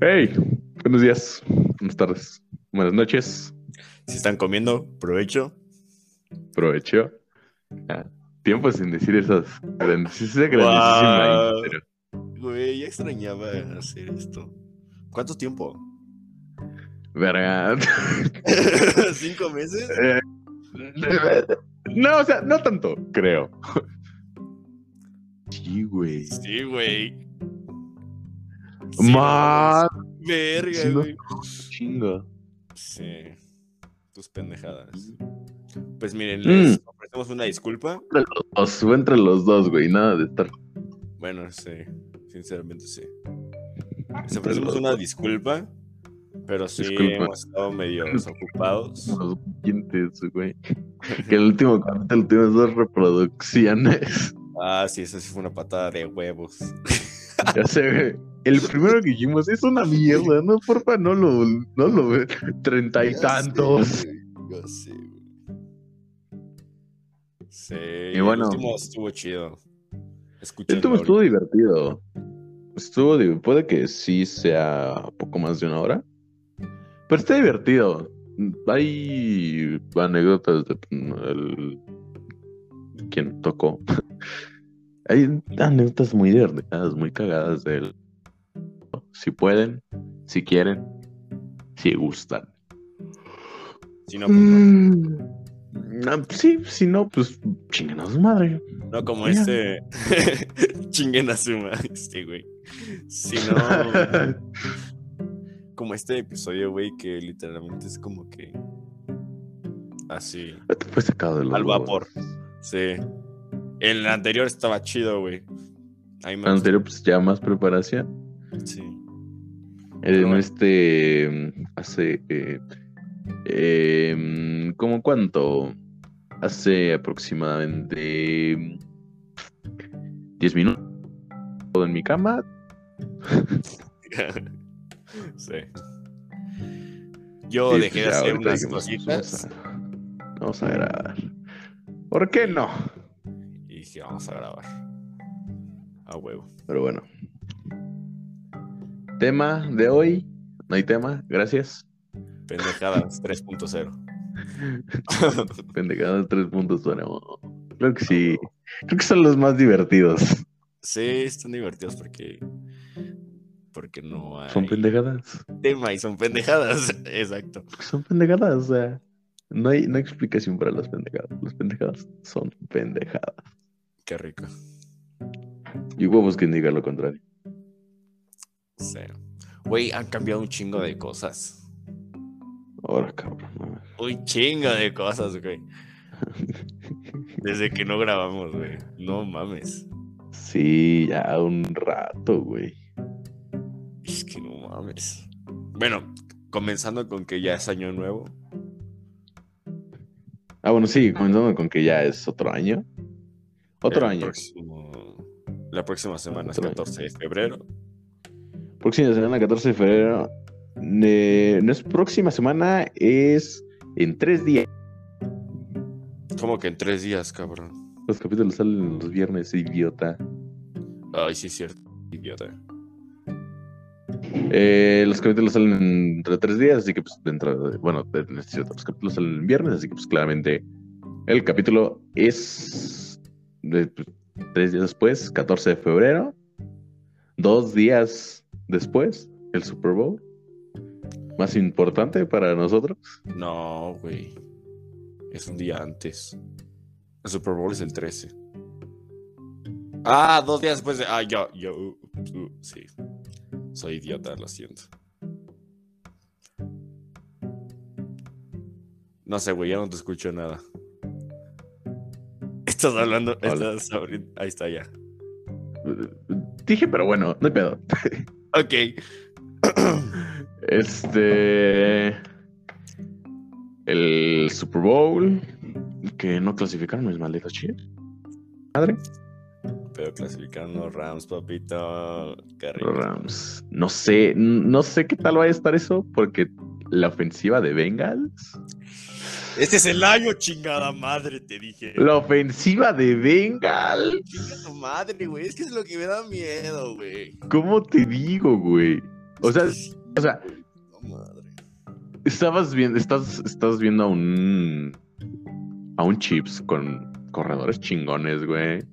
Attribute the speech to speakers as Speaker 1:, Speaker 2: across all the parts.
Speaker 1: Hey, buenos días, buenas tardes, buenas noches,
Speaker 2: Si están comiendo, provecho.
Speaker 1: provecho. Ah, tiempo sin decir esas grandes, esa grandísima
Speaker 2: Guau.
Speaker 1: intro.
Speaker 2: Güey, ya extrañaba hacer esto. ¿Cuánto tiempo?
Speaker 1: Verga.
Speaker 2: ¿Cinco meses?
Speaker 1: Eh, No, o sea, no tanto, creo. Sí, güey.
Speaker 2: Sí, güey. Sí,
Speaker 1: Más
Speaker 2: Verga,
Speaker 1: Sí,
Speaker 2: güey.
Speaker 1: chingo.
Speaker 2: Sí. Tus pendejadas. Pues miren,
Speaker 1: Mm.
Speaker 2: les ofrecemos una disculpa.
Speaker 1: Entre los dos, entre los dos, güey, nada de estar.
Speaker 2: Bueno, sí. Sinceramente, sí. Les ofrecemos una disculpa. Pero sí
Speaker 1: Disculpa.
Speaker 2: hemos estado medio ocupados.
Speaker 1: Los oyentes, güey. Que el último capítulo tuvimos dos reproducciones.
Speaker 2: Ah, sí, esa sí fue una patada de huevos.
Speaker 1: Ya sé. El primero que dijimos es una mierda, no, porfa, no lo, no lo ve. Treinta y tantos.
Speaker 2: Ya sé, güey. Sí,
Speaker 1: Y bueno.
Speaker 2: el último estuvo chido.
Speaker 1: Estuvo, estuvo divertido. Estuvo, puede que sí sea poco más de una hora. Pero está divertido. Hay anécdotas de el, quien tocó. Hay anécdotas muy divertidas, muy cagadas de él. Si pueden, si quieren, si gustan.
Speaker 2: Si no, pues no.
Speaker 1: Mm, ah, sí, si no, pues chinguen a su madre.
Speaker 2: No como este. Chinguen a su madre, este, güey. Si no. como este episodio, güey, que literalmente es como que. Así.
Speaker 1: Fue sacado de los
Speaker 2: Al vapor. Sí. El anterior estaba chido, güey.
Speaker 1: El anterior, pues ya más preparación.
Speaker 2: Sí.
Speaker 1: En
Speaker 2: bueno.
Speaker 1: este hace eh, em, ¿cómo cuánto? Hace aproximadamente 10 minutos todo en mi cama.
Speaker 2: sí. Yo
Speaker 1: Sí,
Speaker 2: dejé
Speaker 1: pues
Speaker 2: de hacer unas cositas
Speaker 1: Vamos a, vamos a grabar. ¿Por qué no?
Speaker 2: Y dije, vamos a grabar. A huevo.
Speaker 1: Pero bueno. Tema de hoy. No hay tema, gracias.
Speaker 2: Pendejadas 3.0.
Speaker 1: Pendejadas 3.0. Creo que sí. Creo que son los más divertidos.
Speaker 2: Sí, están divertidos porque. Porque no hay
Speaker 1: Son pendejadas.
Speaker 2: tema y son pendejadas. Exacto.
Speaker 1: Son pendejadas, o sea. No hay, no hay explicación para las pendejadas. Las pendejadas son pendejadas.
Speaker 2: Qué rico.
Speaker 1: Y huevos que diga lo contrario.
Speaker 2: Sí. Güey, han cambiado un chingo de cosas.
Speaker 1: Ahora, cabrón. no.
Speaker 2: Un chingo de cosas, güey. Desde que no grabamos, güey. No mames.
Speaker 1: Sí, ya un rato, güey.
Speaker 2: Es que no mames. Bueno, comenzando con que ya es año nuevo.
Speaker 1: Ah, bueno, sí, comenzando con que ya es otro año. Otro
Speaker 2: El
Speaker 1: año.
Speaker 2: próximo- la próxima semana es
Speaker 1: Otro año.
Speaker 2: 14 de febrero.
Speaker 1: Próxima semana, 14 de febrero. Eh, no es próxima semana, es en tres días.
Speaker 2: Como que en tres días, cabrón.
Speaker 1: Los capítulos salen los viernes, idiota.
Speaker 2: Ay, sí es cierto. Idiota.
Speaker 1: Eh, los capítulos salen entre tres días, así que pues dentro de, bueno, de- es los capítulos salen el viernes, así que pues claramente el capítulo es pues, tres días después, 14 de febrero, dos días después, el Super Bowl, más importante para nosotros.
Speaker 2: No, güey. Es un día antes. El Super Bowl es el 13. Ah, dos días después de. Ah, yo, yo. uh, uh, sí. Soy idiota, lo siento. No sé, güey, ya no te escucho nada. Estás hablando. Estás Ahí está ya.
Speaker 1: Dije, pero bueno, no hay pedo.
Speaker 2: Ok.
Speaker 1: Este. El Super Bowl. Que no clasificaron mis malditos chidos. Madre.
Speaker 2: Pero clasificaron los Rams, papito.
Speaker 1: Los Rams. No sé, no sé qué tal va a estar eso, porque la ofensiva de Bengals.
Speaker 2: Este es el año, chingada madre, te dije.
Speaker 1: La ofensiva de Bengals.
Speaker 2: Chinga tu madre, güey. Es que es lo que me da miedo, güey.
Speaker 1: ¿Cómo te digo, güey? O sea, o sea,
Speaker 2: madre.
Speaker 1: estabas viendo, estás, estás viendo a un a un Chips con corredores chingones, güey.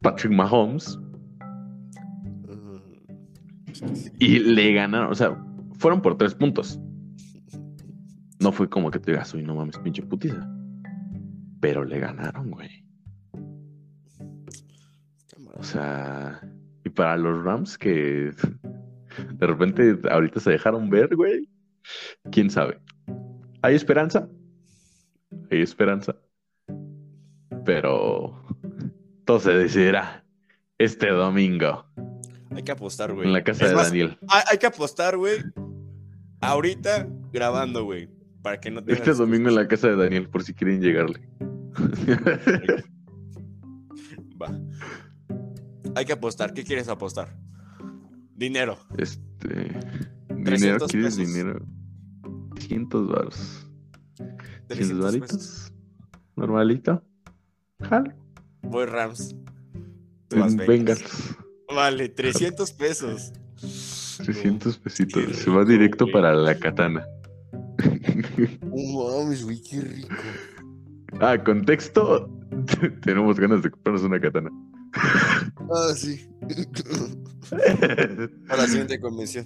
Speaker 1: Patrick Mahomes.
Speaker 2: Sí.
Speaker 1: Y le ganaron, o sea, fueron por tres puntos. No fue como que te digas, uy, no mames, pinche putiza. Pero le ganaron, güey. O sea, y para los Rams que de repente ahorita se dejaron ver, güey. ¿Quién sabe? Hay esperanza. Hay esperanza. Pero todo se decidirá este domingo
Speaker 2: Hay que apostar, güey.
Speaker 1: en la casa
Speaker 2: Es
Speaker 1: de
Speaker 2: más,
Speaker 1: Daniel.
Speaker 2: Hay, hay que apostar, güey. Ahorita grabando, güey. Para que no tengan
Speaker 1: Este domingo en la casa de Daniel, por si quieren llegarle.
Speaker 2: Va. Hay que apostar. ¿Qué quieres apostar? Dinero.
Speaker 1: Este. Dinero,
Speaker 2: 300
Speaker 1: ¿quieres
Speaker 2: pesos.
Speaker 1: dinero? 100 baros. 100
Speaker 2: 300
Speaker 1: varitos. Normalito. Jalo.
Speaker 2: Voy Rams. Bengals. Vale, 300 pesos.
Speaker 1: 300 pesitos. Se va directo para la katana.
Speaker 2: No mames, güey, qué rico.
Speaker 1: ah, contexto. Tenemos ganas de comprarnos una katana.
Speaker 2: Ah, sí. A la siguiente convención.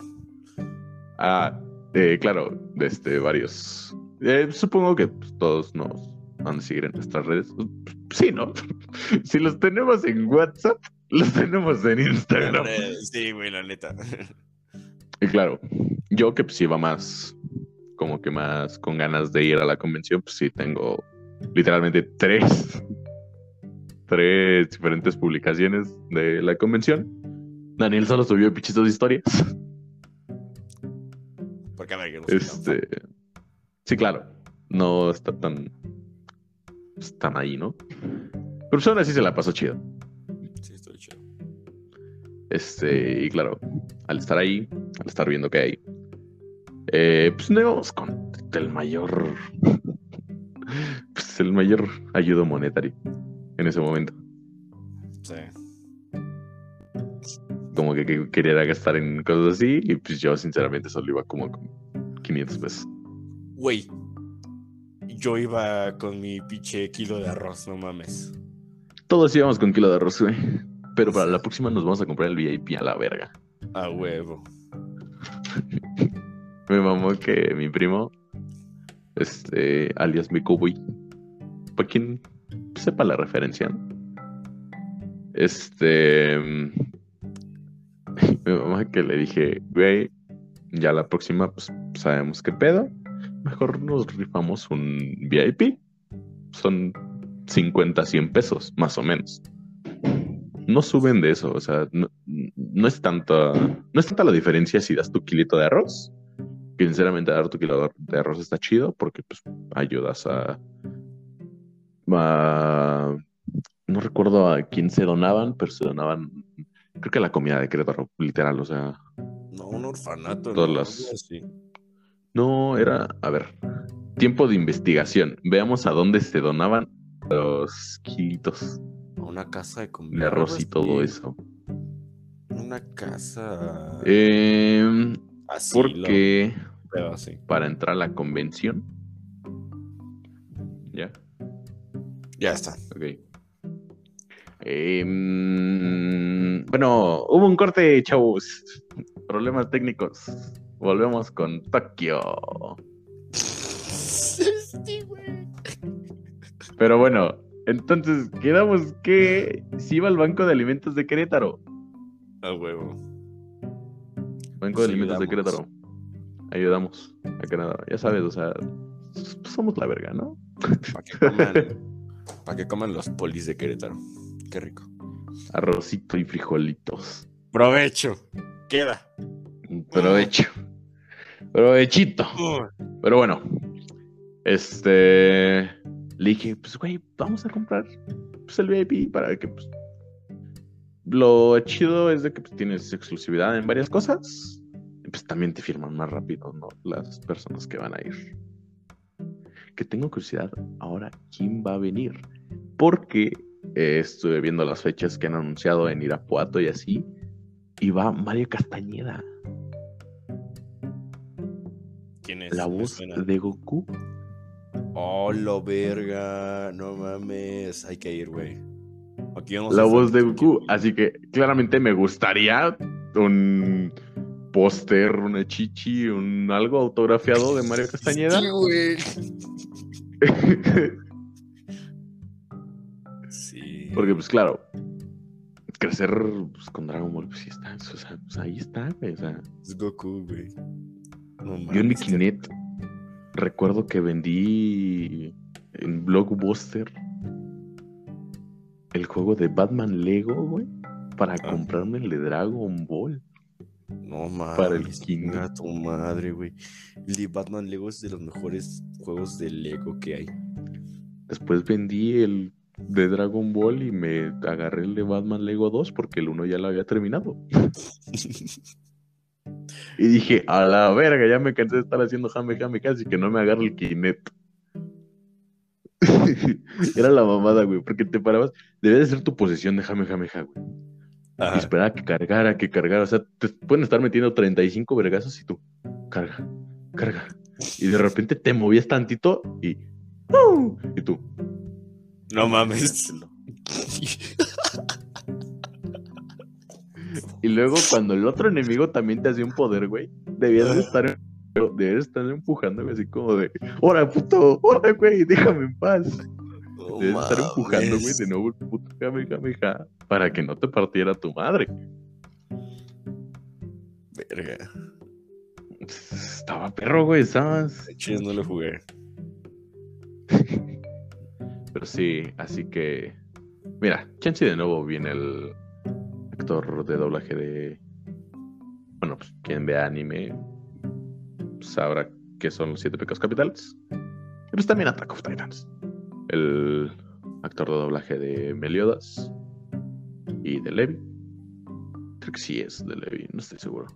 Speaker 1: ah, eh, claro, este, varios. Eh, supongo que pues, todos nos van a seguir en nuestras redes. Sí, ¿no? si los tenemos en WhatsApp, los tenemos en Instagram.
Speaker 2: Eh, Sí, güey, la neta.
Speaker 1: Y claro, yo que pues iba más, como que más con ganas de ir a la convención, pues sí tengo literalmente tres, tres diferentes publicaciones de la convención. Daniel solo subió pichitos de historias.
Speaker 2: Porque a ver, que no soy tan fan.
Speaker 1: Este, sí, claro, no está tan, están ahí, ¿no? Pero pues aún así se la pasó chido.
Speaker 2: Sí, estoy chido.
Speaker 1: Este, y claro, al estar ahí, al estar viendo que hay, eh, pues no íbamos con el mayor, pues el mayor ayudo monetario en ese momento.
Speaker 2: Sí.
Speaker 1: Como que, que quería gastar en cosas así, y pues yo sinceramente solo iba como con 500 pesos.
Speaker 2: Güey. Yo iba con mi pinche kilo de arroz, no mames.
Speaker 1: Todos íbamos con kilo de arroz, güey. Pero para la próxima nos vamos a comprar el VIP a la verga.
Speaker 2: A huevo.
Speaker 1: Me mamó que mi primo, este, alias mi cowboy, para quien sepa la referencia, este, mi mamá que le dije, güey, ya la próxima, pues sabemos qué pedo, mejor nos rifamos un VIP, son 50, 100 pesos, más o menos. No suben de eso, o sea, no, no es tanta, no es tanta la diferencia si das tu kilito de arroz que sinceramente dar tu kilo de arroz está chido porque pues ayudas a, a- no recuerdo a quién se donaban, pero se donaban creo que a la comida de Querétaro, literal, o sea,
Speaker 2: No, un orfanato.
Speaker 1: Todas
Speaker 2: ¿no?
Speaker 1: las-
Speaker 2: así.
Speaker 1: no era, a ver, tiempo de investigación. Veamos a dónde se donaban los kilitos
Speaker 2: A Una casa de comida.
Speaker 1: de arroz y todo
Speaker 2: así.
Speaker 1: eso.
Speaker 2: Una casa.
Speaker 1: Eh,
Speaker 2: asilo,
Speaker 1: porque para entrar a la convención, ya.
Speaker 2: Ya está.
Speaker 1: Ok. Em, bueno, hubo un corte, chavos. Problemas técnicos. Volvemos con Tokio. Pero bueno, entonces quedamos que si iba al Banco de Alimentos de Querétaro.
Speaker 2: A huevo.
Speaker 1: Banco de Alimentos de. Querétaro. Ayudamos a Canadá. Ya sabes, o sea, s- somos la verga, ¿no?
Speaker 2: Para que coman. Para que coman los polis de Querétaro. Qué rico.
Speaker 1: Arrocito y frijolitos.
Speaker 2: Provecho. Queda.
Speaker 1: Provecho. Provechito. Pero bueno, este. Le dije, pues, güey, vamos a comprar pues, el VIP para que, pues. Lo chido es de que pues, tienes exclusividad en varias cosas. Pues también te firman más rápido, ¿no? Las personas que van a ir. Que tengo curiosidad ahora, ¿quién va a venir? Porque eh, estuve viendo las fechas que han anunciado en Irapuato y así. Y va Mario Castañeda.
Speaker 2: ¿Quién es?
Speaker 1: La voz de Goku.
Speaker 2: Oh, lo verga. No mames. Hay que ir, güey. Aquí vamos
Speaker 1: La
Speaker 2: a
Speaker 1: voz de Goku. Así que claramente me gustaría un póster, una chichi, un algo autografiado de Mario Castañeda.
Speaker 2: Sí, güey. Sí.
Speaker 1: Porque, pues claro, crecer pues, con Dragon Ball, pues sí está. O sea, pues, ahí está, güey. O sea,
Speaker 2: Es Goku, güey. No
Speaker 1: yo en mi Kinect recuerdo que vendí en Blockbuster el juego de Batman Lego, güey, para
Speaker 2: Ah.
Speaker 1: comprarme el de Dragon Ball.
Speaker 2: No mames.
Speaker 1: Para el
Speaker 2: chinga tu madre, güey. El de Batman Lego es de los mejores juegos de Lego que hay.
Speaker 1: Después vendí el de Dragon Ball y me agarré el de Batman Lego 2 porque el 1 ya lo había terminado. Y dije, a la verga, ya me cansé de estar haciendo jame jame casi que no me agarre el Kinect. Era la mamada, güey, porque te parabas, debía de ser tu posición de jame jame ja, güey. Y esperaba que cargara, que cargara. O sea, te pueden estar metiendo 35 vergazos y tú, carga, carga. Y de repente te movías tantito y. ¡uh! Y tú,
Speaker 2: No mames.
Speaker 1: Y luego cuando el otro enemigo también te hacía un poder, güey, debías de estar, debías estar empujando, así como de, ¡Hora, puto! ¡Hora, güey! ¡Déjame en paz! Debes estar empujando, güey, de nuevo el puto jame, jame, ja, para que no te partiera tu madre.
Speaker 2: Verga.
Speaker 1: Estaba perro, güey,
Speaker 2: yo no lo jugué.
Speaker 1: Pero sí, así que. Mira, chance de nuevo viene el actor de doblaje de. Bueno, pues quien vea anime sabrá que son los siete pecados capitales. Y pues también Attack of Titans. El actor de doblaje de Meliodas y de Levi. Creo que sí es de Levi, no estoy seguro.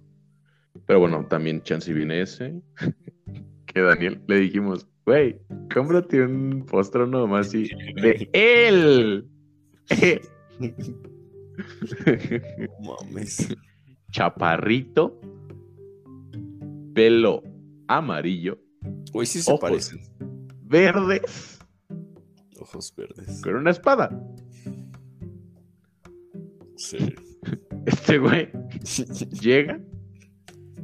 Speaker 1: Pero bueno, también chance viene ese. que Daniel le dijimos, güey, cómprate un postre nomás y de él.
Speaker 2: Mames.
Speaker 1: Chaparrito, pelo amarillo,
Speaker 2: Güey, sí se parecen.
Speaker 1: verdes,
Speaker 2: Ojos verdes.
Speaker 1: con una espada.
Speaker 2: Sí.
Speaker 1: Este güey llega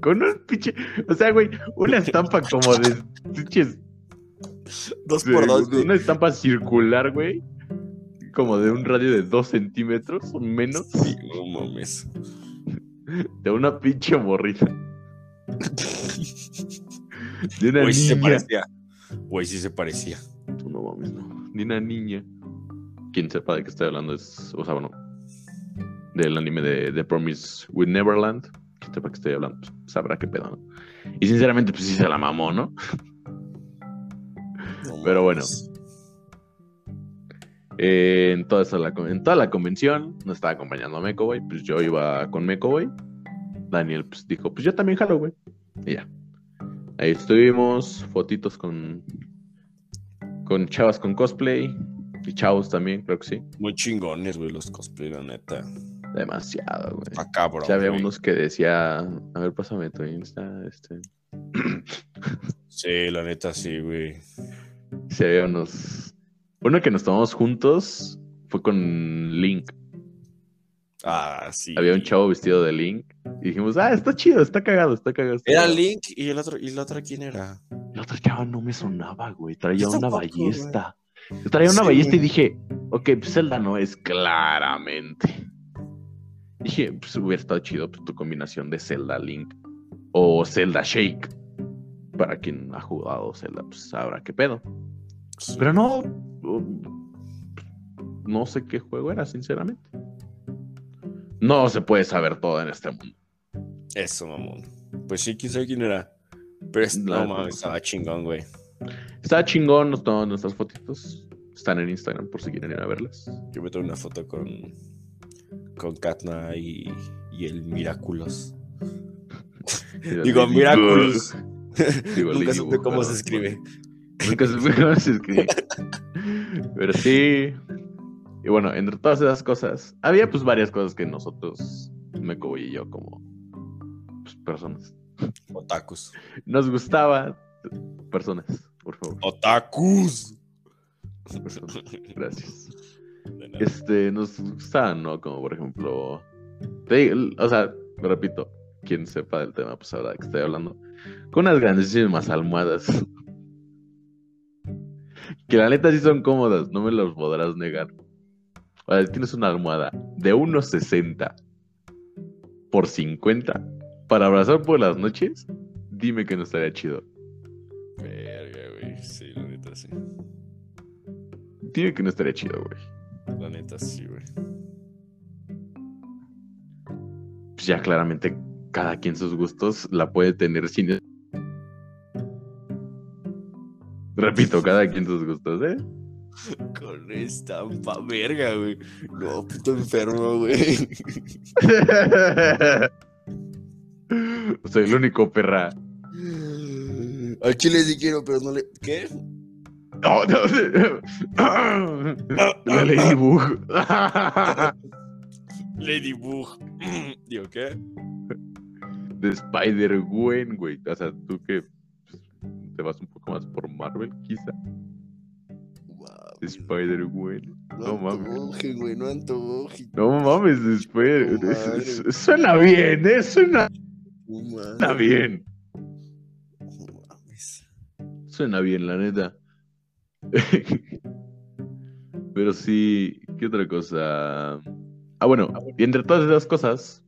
Speaker 1: con un pinche, o sea, güey, una estampa como de pinches,
Speaker 2: Dos
Speaker 1: de-
Speaker 2: por dos, güey.
Speaker 1: una estampa circular, güey, como de un radio de dos centímetros o menos,
Speaker 2: Sí, no mames.
Speaker 1: de una pinche morrita. De una
Speaker 2: Güey, sí se parecía. Güey, sí se parecía.
Speaker 1: No mames, no. Ni una niña. Quien sepa de qué estoy hablando es. O sea, bueno. Del anime de The Promise with Neverland. Quien sepa de qué estoy hablando, pues, sabrá qué pedo, ¿no? Y sinceramente, pues sí se la mamó, ¿no?
Speaker 2: No
Speaker 1: Pero bueno. Eh, en, toda esa la, en toda la convención nos estaba acompañando a Meco, güey. Pues yo iba con Meco, güey. Daniel pues, dijo, pues yo también jalo, güey. Y ya. Ahí estuvimos, fotitos con, con chavas con cosplay. Y chavos también, creo que sí.
Speaker 2: Muy chingones, güey, los cosplay, la neta.
Speaker 1: Demasiado, güey.
Speaker 2: Está cabrón.
Speaker 1: Había
Speaker 2: güey.
Speaker 1: unos que decía, a ver, pásame tu Insta, este.
Speaker 2: Sí, la neta, sí, güey.
Speaker 1: Sí, había unos. Uno que nos tomamos juntos fue con Link.
Speaker 2: Ah, sí.
Speaker 1: Había un chavo vestido de Link. Y dijimos, ah, está chido, está cagado, está cagado. está
Speaker 2: Era
Speaker 1: cagado".
Speaker 2: Link y el otro, y la otra quién era.
Speaker 1: La otra chava no me sonaba, güey. Traía una ballesta. Traía una
Speaker 2: Sí,
Speaker 1: ballesta y dije, ok, pues Zelda no es claramente. Dije, pues hubiera estado chido pues, tu combinación de Zelda Link o Zelda Shake. Para quien ha jugado Zelda, pues sabrá qué pedo.
Speaker 2: Sí.
Speaker 1: Pero no. No sé qué juego era, sinceramente. No se puede saber todo en este mundo.
Speaker 2: Eso, mamón. Pues sí, quién sabe quién era. Pero es- no mames, estaba chingón, güey.
Speaker 1: Está chingón, nos tomamos nuestras fotitos. Están en Instagram por si quieren ir a verlas.
Speaker 2: Yo me tomé una foto con. Con Katna y, y el Miraculous. Digo, Miraculous.
Speaker 1: Digo,
Speaker 2: Nunca supe cómo se escribe.
Speaker 1: Nunca supe cómo se escribe. Pero sí. Y bueno, entre todas esas cosas, había pues varias cosas que nosotros, Meco y yo, como pues, personas,
Speaker 2: Otakus.
Speaker 1: Nos gustaba. Personas, por favor.
Speaker 2: Otakus.
Speaker 1: personas. Gracias. Este, nos gustaban, ¿no? Como por ejemplo. te- o sea, repito, quien sepa del tema, pues ahora que estoy hablando. Con unas grandísimas almohadas. Que la neta sí son cómodas, no me los podrás negar. O sea, tienes una almohada de 1.60 por 50 para abrazar por las noches, dime que no estaría chido.
Speaker 2: Verga, güey. Sí, la neta sí.
Speaker 1: Dime que no estaría chido, güey.
Speaker 2: La neta sí, güey.
Speaker 1: Pues ya claramente cada quien sus gustos la puede tener sin... Repito, cada quien sus gustos, ¿eh?
Speaker 2: Con estampa, verga, güey. No, puto enfermo, güey.
Speaker 1: Soy el único perra.
Speaker 2: Al chile sí quiero, pero no le. ¿Qué?
Speaker 1: No, no. La Ladybug.
Speaker 2: Ladybug. Digo, ¿qué?
Speaker 1: De Spider-Gwen, güey. O sea, tú que pues, te vas un poco más por Marvel, quizá. De Spider-Gwen. no mames.
Speaker 2: güey, no antoje.
Speaker 1: No mames, de Spider- es- Suena bien, ¿eh? Suena,
Speaker 2: No
Speaker 1: suena bien.
Speaker 2: No mames.
Speaker 1: Suena bien, la neta. Pero sí, ¿qué otra cosa? Ah, bueno, y entre todas esas cosas,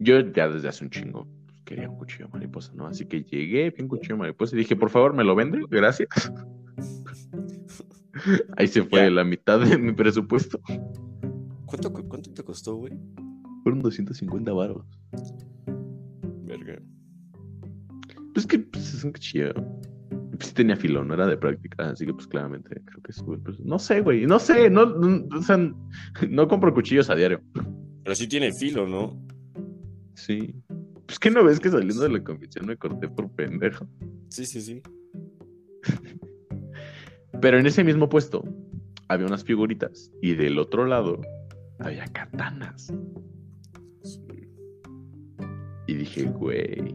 Speaker 1: yo ya desde hace un chingo quería un cuchillo de mariposa, ¿no? Así que llegué, vi un cuchillo de mariposa y dije, por favor, ¿me lo vende? Gracias. Ahí se fue
Speaker 2: Ya.
Speaker 1: la mitad de mi presupuesto.
Speaker 2: ¿Cuánto, cu- ¿Cuánto te costó, güey?
Speaker 1: Fueron 250 baros.
Speaker 2: Verga.
Speaker 1: Pues que pues, es un cuchillo. Pues sí tenía filo, no era de práctica, así que pues claramente creo que es, pues, no sé, güey, no sé, no, no, o sea, no compro cuchillos a diario.
Speaker 2: Pero sí tiene filo, ¿no?
Speaker 1: Sí. Pues que no ves que saliendo de la convención me corté por pendejo.
Speaker 2: Sí, sí, sí.
Speaker 1: Pero en ese mismo puesto había unas figuritas y del otro lado había katanas.
Speaker 2: Sí.
Speaker 1: Y dije, güey,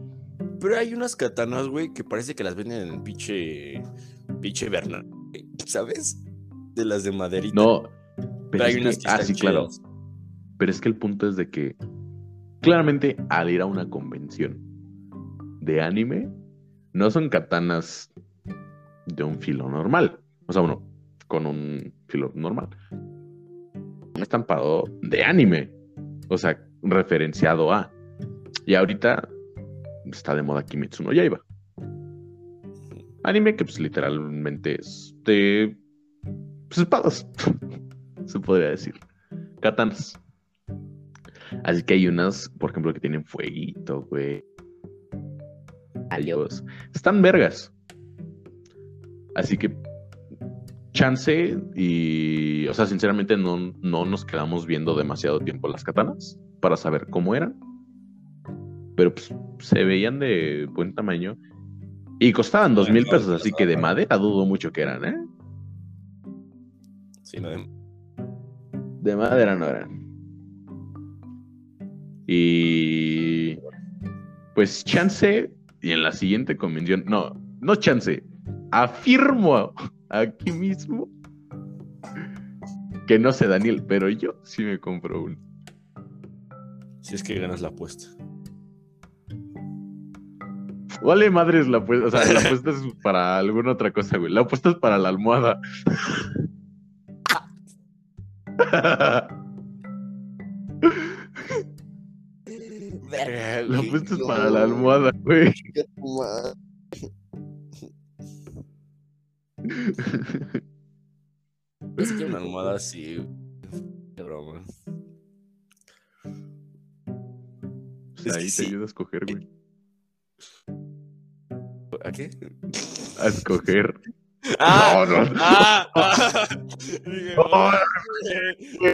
Speaker 2: Pero hay unas katanas, güey, que parece que las venden en el pinche. Pinche Bernal. ¿Sabes? De las de maderita.
Speaker 1: no.
Speaker 2: pero hay unas que
Speaker 1: ah, sí, claro. Pero es que el punto es de que claramente al ir a una convención de anime, no son katanas de un filo normal. O sea, uno con un filo normal. Un estampado de anime. O sea, referenciado a. Y ahorita está de moda Kimetsu no Yaiba. Anime que pues literalmente es de pues, espadas. Se podría decir. Katanas. Así que hay unas, por ejemplo, que tienen fueguito, güey. Alios. Están vergas. Así que chance y, o sea, sinceramente no, no nos quedamos viendo demasiado tiempo las katanas para saber cómo eran. Pero pues se veían de buen tamaño y costaban dos mil pesos, así que de madera dudo mucho que eran, ¿eh?
Speaker 2: Sí, no, de-
Speaker 1: De madera no eran. Y pues chance y en la siguiente convención, no, no chance, afirmo aquí mismo que no sé Daniel, pero yo sí me compro uno.
Speaker 2: Si es que ganas la apuesta.
Speaker 1: Vale madres la apuesta, o sea, la apuesta es para alguna otra cosa, güey. La apuesta es para la almohada. La apuesta es para la almohada, güey.
Speaker 2: Es que una almohada así. De broma. Es que
Speaker 1: ahí te
Speaker 2: sí.
Speaker 1: ayuda a escoger, güey.
Speaker 2: ¿A qué?
Speaker 1: A escoger.
Speaker 2: ¡Ah!
Speaker 1: No, no.
Speaker 2: ¡Ah! ¡Ah! Dije,
Speaker 1: Oh.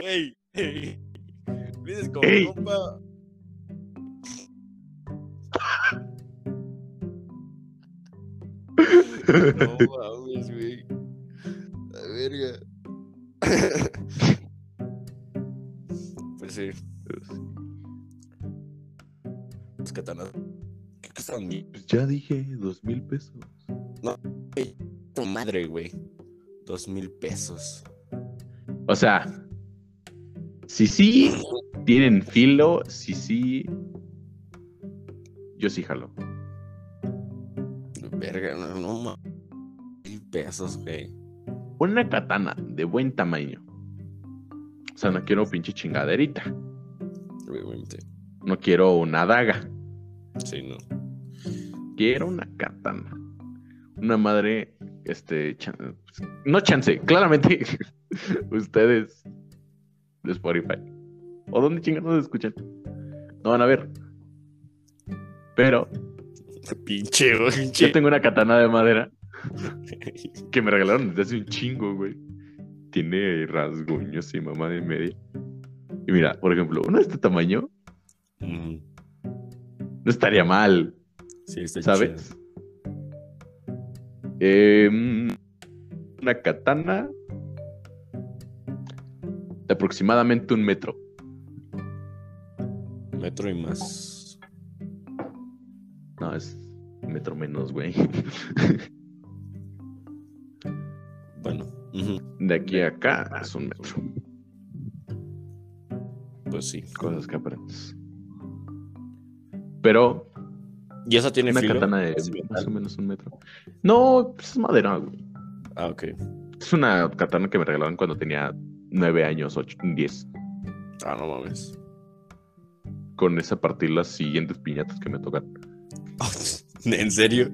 Speaker 2: ¡Ey! ¡Ey! Dices como
Speaker 1: Ey.
Speaker 2: compa. No mames, güey. La verga. Pues sí. Katanas. ¿Qué, cuestan.
Speaker 1: Pues ya dije, dos mil pesos.
Speaker 2: Tu madre, güey. Dos mil pesos.
Speaker 1: O sea, si sí tienen filo, si sí. Yo sí jalo.
Speaker 2: Verga, no, no Mil pesos, güey.
Speaker 1: Una katana de buen tamaño. O sea, no quiero pinche chingaderita.
Speaker 2: Obviamente.
Speaker 1: No quiero una daga.
Speaker 2: Sí, no.
Speaker 1: Quiero una katana. Una madre, este, chan- no chance, claramente ustedes de Spotify. ¿O dónde chingados escuchan? No van a ver. Pero
Speaker 2: Pinche. Pinche.
Speaker 1: yo tengo una katana de madera que me regalaron desde hace un chingo, güey. Tiene rasguños y mamá de media. Y mira, por ejemplo, uno de este tamaño
Speaker 2: Ujú.
Speaker 1: no estaría mal.
Speaker 2: Sí, está
Speaker 1: ¿Sabes? Em, una katana de aproximadamente un metro.
Speaker 2: Metro y más.
Speaker 1: No, es un metro menos, güey.
Speaker 2: Bueno.
Speaker 1: De aquí a acá es un metro.
Speaker 2: Pues sí.
Speaker 1: Cosas que aprendes. Pero
Speaker 2: ¿Y esa tiene
Speaker 1: una
Speaker 2: filo?
Speaker 1: katana de
Speaker 2: ¿Es
Speaker 1: más o menos un metro. No, pues es madera, güey.
Speaker 2: Ah, ok.
Speaker 1: Es una katana que me regalaron cuando tenía nueve años, ocho, diez.
Speaker 2: Ah, no mames.
Speaker 1: Con esa partir las siguientes piñatas que me tocan.
Speaker 2: ¿En serio?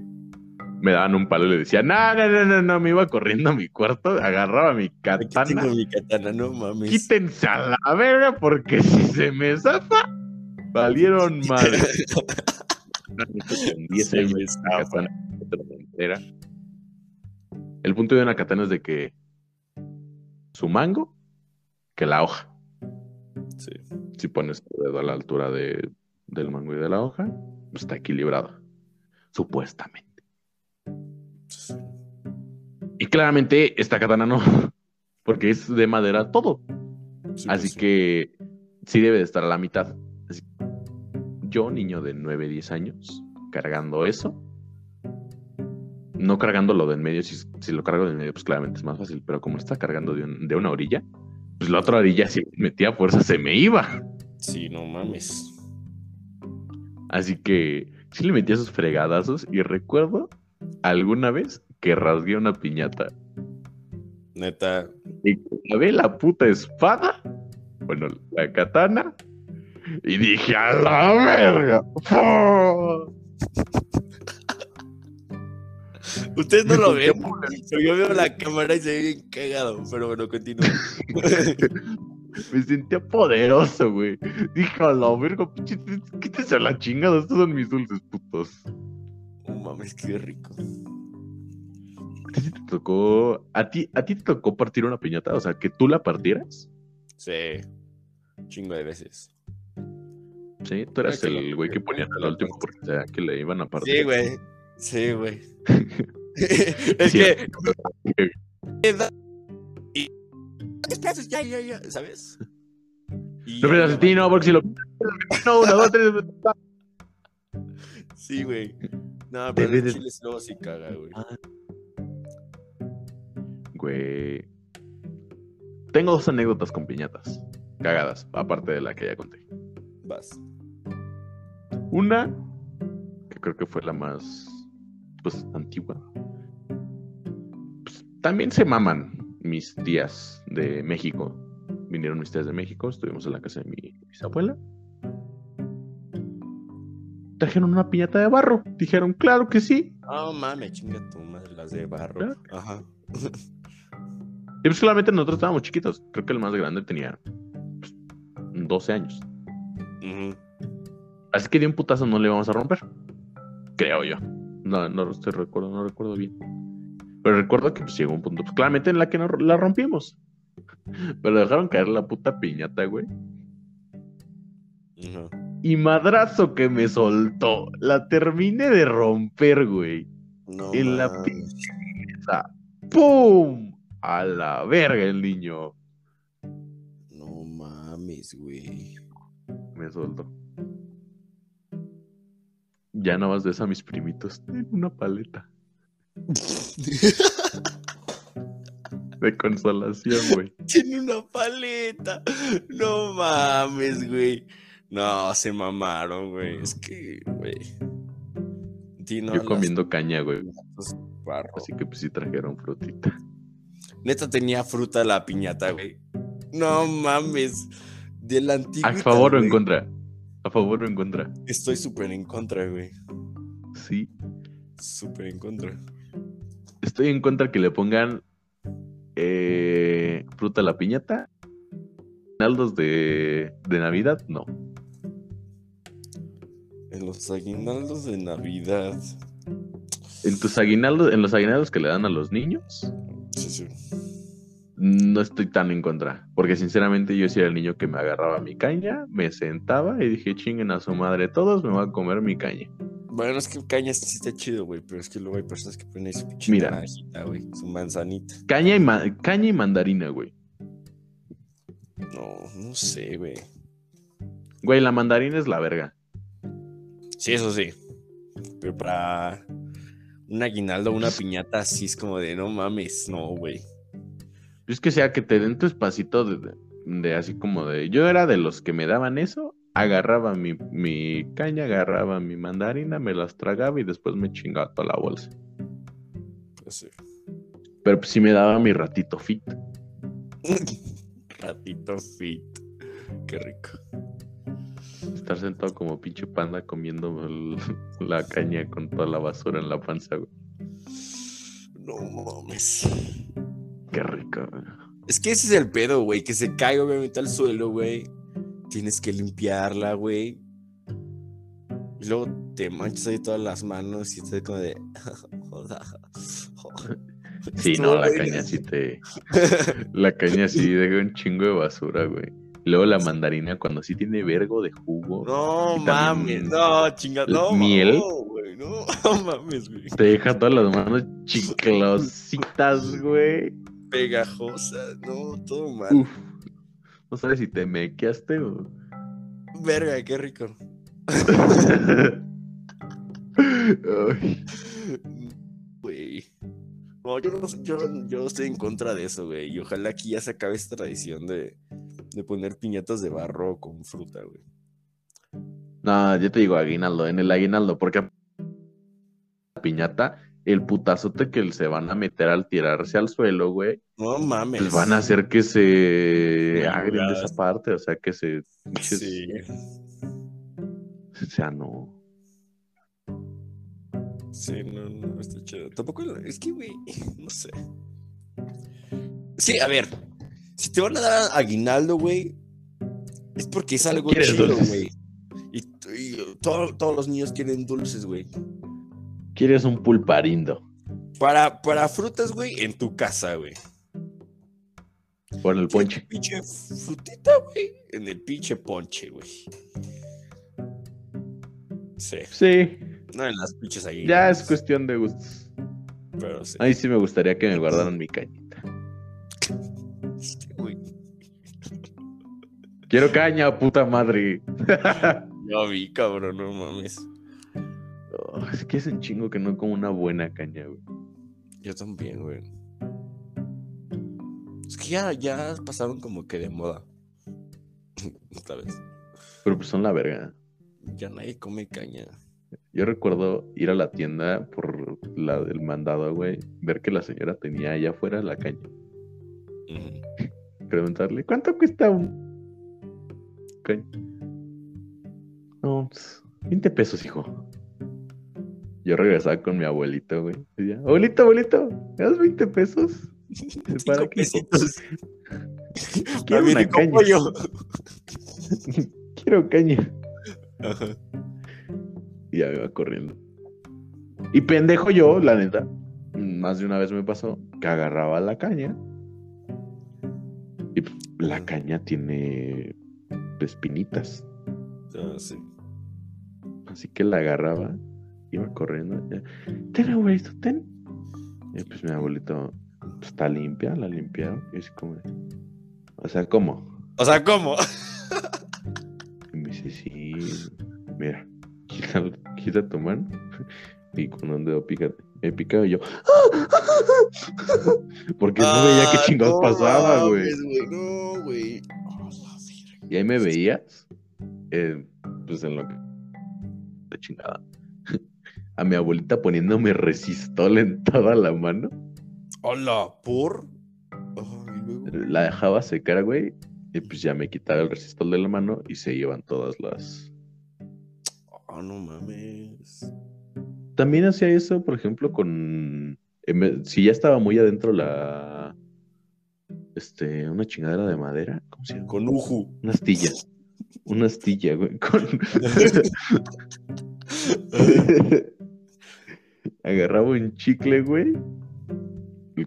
Speaker 1: Me daban un palo y le decía, no, no, no, no, no, me iba corriendo a mi cuarto, agarraba mi
Speaker 2: Aquí
Speaker 1: katana,
Speaker 2: tengo mi katana, no mames.
Speaker 1: quítense a la verga porque si se me zafa, valieron madre. Con 10
Speaker 2: Se
Speaker 1: años,
Speaker 2: me
Speaker 1: mi
Speaker 2: zafa.
Speaker 1: katana otra entera. El punto de una katana es de que su mango, que la hoja.
Speaker 2: Sí.
Speaker 1: Si pones tu dedo a la altura de, del mango y de la hoja, pues está equilibrado. Supuestamente. Y claramente esta katana no, porque es de madera todo.
Speaker 2: Sí,
Speaker 1: Así
Speaker 2: pues sí.
Speaker 1: que sí debe de estar a la mitad. Así- Yo, niño de 9, 10 años, cargando eso, no cargando lo de en medio, si, si lo cargo de en medio, pues claramente es más fácil, pero como está cargando de, un- de una orilla, pues la otra orilla si metía fuerza se me iba.
Speaker 2: Sí, no mames.
Speaker 1: Así que sí le metía sus fregadazos y recuerdo alguna vez que rasgué una piñata
Speaker 2: Neta.
Speaker 1: y clavé la puta espada, bueno, la katana, y dije, a la verga.
Speaker 2: Ustedes no lo ven. pero Yo veo la cámara y se ve bien cagado. Pero bueno, continúa.
Speaker 1: Me sentía poderoso, güey. Dije, a la verga, pinche, quítese a la chingada, estos son mis dulces putos.
Speaker 2: No mames, qué rico.
Speaker 1: ¿A ti te tocó, a ti, a ti te tocó partir una piñata? O sea, que tú la partieras.
Speaker 2: Sí. Chingo de veces.
Speaker 1: Sí, tú eras
Speaker 2: Creo que
Speaker 1: el güey que ponían al último porque sea que le iban a partir.
Speaker 2: Sí, güey. Sí, güey. es
Speaker 1: Sí.
Speaker 2: que. y... Ya, ya, ya, ¿sabes? Y
Speaker 1: No pierdas el tino, porque si lo. No, dos, tres.
Speaker 2: Sí, güey. No, pero
Speaker 1: Debe
Speaker 2: luego sí caga, güey.
Speaker 1: Güey. Tengo dos anécdotas con piñatas. Cagadas, aparte de la que ya conté.
Speaker 2: Vas.
Speaker 1: Una, que creo que fue la más, pues, antigua. Pues, también se maman mis tías de México. Vinieron mis tías de México, estuvimos en la casa de mi bisabuela. Trajeron una piñata de barro. Dijeron, claro que sí.
Speaker 2: No mames, chinga tu madre, las de barro. Ajá.
Speaker 1: Y pues solamente nosotros estábamos chiquitos. Creo que el más grande tenía pues, 12 años.
Speaker 2: Ujú.
Speaker 1: Así que de un putazo no le vamos a romper. Creo yo. No, no estoy recuerdo, no recuerdo bien. Pero recuerdo que pues, llegó un punto, pues, claramente en la que no, la rompimos. Pero dejaron caer la puta piñata, güey.
Speaker 2: Ajá.
Speaker 1: Y madrazo que me soltó. La terminé de romper, güey.
Speaker 2: No
Speaker 1: En la
Speaker 2: mames.
Speaker 1: Esa, ¡Pum! A la verga el niño.
Speaker 2: No mames, güey.
Speaker 1: Me soltó. Ya no más ves a mis primitos. Ten una paleta. De consolación, güey.
Speaker 2: Tiene una paleta. No mames, güey. No, se mamaron, güey. Es que, güey. Dino
Speaker 1: Yo
Speaker 2: las-
Speaker 1: comiendo caña, güey. Así que pues sí trajeron frutita.
Speaker 2: Neta tenía fruta la piñata, güey. No mames. De la antigua.
Speaker 1: ¿A favor o en contra? ¿A favor o en contra?
Speaker 2: Estoy súper en contra, güey.
Speaker 1: Sí.
Speaker 2: Súper en contra.
Speaker 1: Estoy en contra que le pongan eh, fruta a la piñata. Aguinaldos de, de Navidad, no.
Speaker 2: En los aguinaldos de Navidad.
Speaker 1: En tus aguinaldos, en los aguinaldos que le dan a los niños,
Speaker 2: Sí, sí.
Speaker 1: no estoy tan en contra. Porque sinceramente yo sí era el niño que me agarraba mi caña, me sentaba y dije, chinguen a su madre todos, me voy a comer mi caña.
Speaker 2: Bueno, es que caña sí está chido, güey. Pero es que luego hay personas que ponen ahí su pinche
Speaker 1: Mira.
Speaker 2: güey. Su manzanita.
Speaker 1: Caña y, ma- caña y mandarina, güey.
Speaker 2: No, no sé, güey.
Speaker 1: Güey, la mandarina es la verga.
Speaker 2: Sí, eso sí. Pero para un aguinaldo, una piñata, así es como de no mames, no, güey.
Speaker 1: Es que sea que te den tu espacito de, de- así como de. Yo era de los que me daban eso, agarraba mi, mi caña, agarraba mi mandarina, me las tragaba y después me chingaba toda la bolsa.
Speaker 2: Sí.
Speaker 1: Pero pues sí me daba mi ratito fit.
Speaker 2: Ratito fit. Qué rico.
Speaker 1: Estar sentado como pinche panda comiendo el- la caña con toda la basura en la panza, güey.
Speaker 2: No mames.
Speaker 1: Qué rico, güey.
Speaker 2: Es que ese es el pedo, güey. Que se cae obviamente al suelo, güey. Tienes que limpiarla, güey. Y luego te manchas ahí todas las manos y estás como de.
Speaker 1: Sí, no, la caña sí te. La caña sí deja un chingo de basura, güey. Luego la mandarina cuando sí tiene vergo de jugo.
Speaker 2: No mames, no, chingada. No,
Speaker 1: miel.
Speaker 2: no, güey. No, no mames, güey.
Speaker 1: Te deja todas las manos chiclositas, güey.
Speaker 2: Pegajosa, no, todo mal.
Speaker 1: Uf. No sabes si te mequeaste o.
Speaker 2: Verga, qué rico. Güey. No, yo, no- yo, yo estoy en contra de eso, güey. Y ojalá aquí ya se acabe esta tradición de, de poner piñatas de barro con fruta, güey.
Speaker 1: No, yo te digo aguinaldo, en el aguinaldo, porque la piñata, el putazote que se van a meter al tirarse al suelo, güey,
Speaker 2: No mames.
Speaker 1: pues van a hacer que se agren de esa parte, o sea, que se.
Speaker 2: Sí.
Speaker 1: O sea, no.
Speaker 2: Sí, no, no, está chido. Tampoco, es que, güey, no sé. Sí, a ver. Si te van a dar aguinaldo, güey, es porque es algo
Speaker 1: ¿Quieres
Speaker 2: chido, güey. Y, y todo- todos los niños quieren dulces, güey.
Speaker 1: Quieres un pulparindo.
Speaker 2: Para, para frutas, güey, en tu casa, güey.
Speaker 1: Por el ponche.
Speaker 2: Pinche frutita, güey. En el pinche ponche, güey. Sí.
Speaker 1: Sí,
Speaker 2: No en las pinches ahí.
Speaker 1: ya es cuestión de gustos.
Speaker 2: Pero sí.
Speaker 1: Ahí sí me gustaría que me guardaran mi cañita. Quiero caña, puta madre.
Speaker 2: Yo vi, cabrón, no mames.
Speaker 1: Oh, es que es un chingo que no como una buena caña, güey.
Speaker 2: Yo también, güey. Es que ya, ya pasaron como que de moda. Esta vez.
Speaker 1: Pero pues son la verga.
Speaker 2: Ya nadie come caña.
Speaker 1: Yo recuerdo ir a la tienda por la del mandado, güey, ver que la señora tenía allá afuera la caña. Preguntarle, ¿cuánto cuesta un No, pues, 20 pesos, hijo. Yo regresaba con mi abuelito, güey. y abuelito, abuelito, ¿me das 20 pesos? ¿Para qué. Quiero una caña.
Speaker 2: pollo.
Speaker 1: Quiero caña.
Speaker 2: Ajá.
Speaker 1: Y ya me iba corriendo. Y pendejo yo, la neta. Más de una vez me pasó que agarraba la caña. Y pues, la caña tiene espinitas.
Speaker 2: Ah, sí.
Speaker 1: Así que la agarraba, iba corriendo. ya, Ten, abuelito, ten. Y pues mi abuelito pues, está limpia, la limpiaron. Y así como, o sea, ¿cómo?
Speaker 2: O sea, ¿cómo?
Speaker 1: Y me dice, sí, mira, quita, agita tu mano y con un dedo pica, me picaba y yo. Porque no veía qué
Speaker 2: Ah,
Speaker 1: chingados
Speaker 2: no
Speaker 1: pasaba, güey.
Speaker 2: No, güey. La.
Speaker 1: Y ahí me veías, eh, pues en lo que. De chingada. A mi abuelita poniéndome resistol en toda la mano.
Speaker 2: Hola, ¿por?
Speaker 1: La dejaba secar, güey. Y pues ya me quitaba el resistol de la mano y se iban todas las.
Speaker 2: Ah, no mames.
Speaker 1: También hacía eso, por ejemplo, con. vez- Si ya estaba muy adentro la. Este, una chingadera de madera. ¿Cómo se llama?
Speaker 2: Con Uju.
Speaker 1: Una astilla. Una astilla, güey. Con... Agarraba un chicle, güey.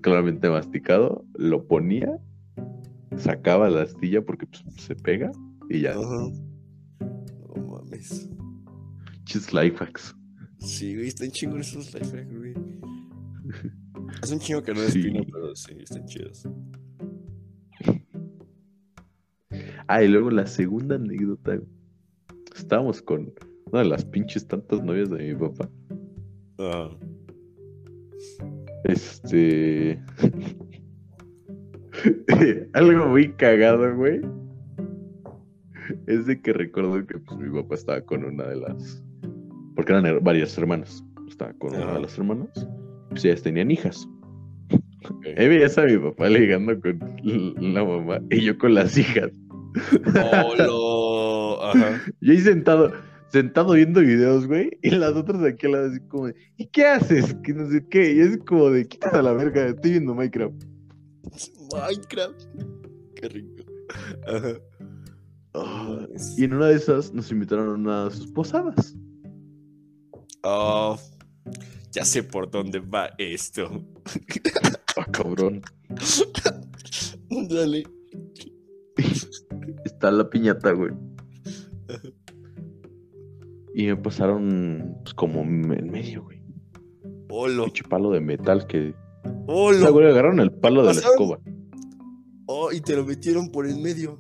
Speaker 1: Claramente masticado. Lo ponía. Sacaba la astilla porque pues, se pega. Y ya.
Speaker 2: No mames.
Speaker 1: Chis life hacks.
Speaker 2: Sí, güey, están chingones esos life hacks, güey. Es un chingo que no es
Speaker 1: Sí.
Speaker 2: pino, pero sí, están chidos.
Speaker 1: Ah, y luego la segunda anécdota. Estábamos con una de las pinches tantas novias de mi papá.
Speaker 2: Ah,
Speaker 1: Este. Algo muy cagado, güey. Es de que recuerdo que pues, mi papá estaba con una de las. Porque eran her- varias hermanas. Estaba con una
Speaker 2: Ajá.
Speaker 1: de las hermanas. Pues ellas tenían hijas.
Speaker 2: ok.
Speaker 1: Ahí veías a mi papá ligando con la mamá y yo con las hijas.
Speaker 2: Ajá.
Speaker 1: Yo ahí sentado, sentado viendo videos, güey, y las otras de aquí al lado así como de, ¿y qué haces? Que no sé qué, y es como de, quítate a la verga, estoy viendo Minecraft.
Speaker 2: Minecraft. Qué rico. Ajá.
Speaker 1: Ah, y en una de esas nos invitaron a una de sus posadas.
Speaker 2: Oh, ya sé por dónde va esto.
Speaker 1: Ah, cabrón.
Speaker 2: Dale.
Speaker 1: Está la piñata, güey. Y me pasaron pues, como en medio, güey.
Speaker 2: Olo.
Speaker 1: Pinche palo de metal que. O
Speaker 2: Olo.
Speaker 1: sea, güey, agarraron el palo de la escoba.
Speaker 2: Oh, y te lo metieron por el medio.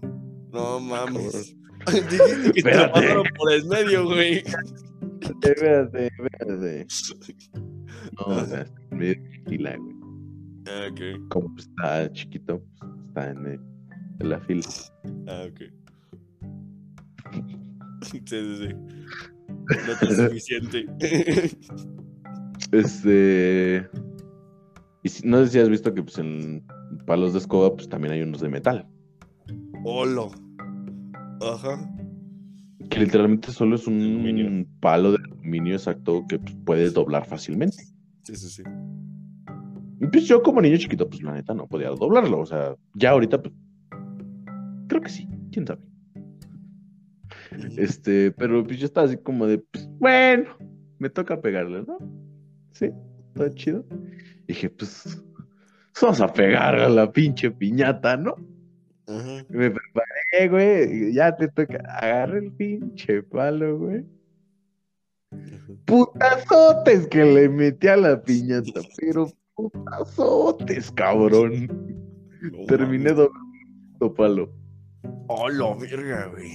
Speaker 2: No
Speaker 1: Ah,
Speaker 2: mames. Dijiste que te lo pasaron por el medio, güey.
Speaker 1: Espérate, espérate. No, o sea, está medio fila, güey.
Speaker 2: Ah, ok.
Speaker 1: Como está chiquito, pues, está en, el- en la fila.
Speaker 2: Ah, ok. Sí, sí, sí. No te es suficiente.
Speaker 1: Este. Y si- no sé si has visto que pues en palos de escoba, pues también hay unos de metal.
Speaker 2: Olo. Ajá.
Speaker 1: Que literalmente solo es un
Speaker 2: Aluminio.
Speaker 1: palo de aluminio exacto que pues, puedes doblar fácilmente.
Speaker 2: Sí, sí, sí.
Speaker 1: Y pues yo como niño chiquito, pues la neta no podía doblarlo. O sea, ya ahorita, pues. Creo que sí, quién sabe. Este, pero pues yo estaba así como de, pues, bueno, me toca pegarle, ¿no? Sí, todo chido. dije, pues, vamos a pegar a la pinche piñata, ¿no?
Speaker 2: Ajá.
Speaker 1: Me preparé, güey, ya te toca, agarré el pinche palo, güey. Putazotes que le metí a la piñata, pero putazotes, cabrón.
Speaker 2: No
Speaker 1: Terminé doblando palo.
Speaker 2: Olo, verga, güey.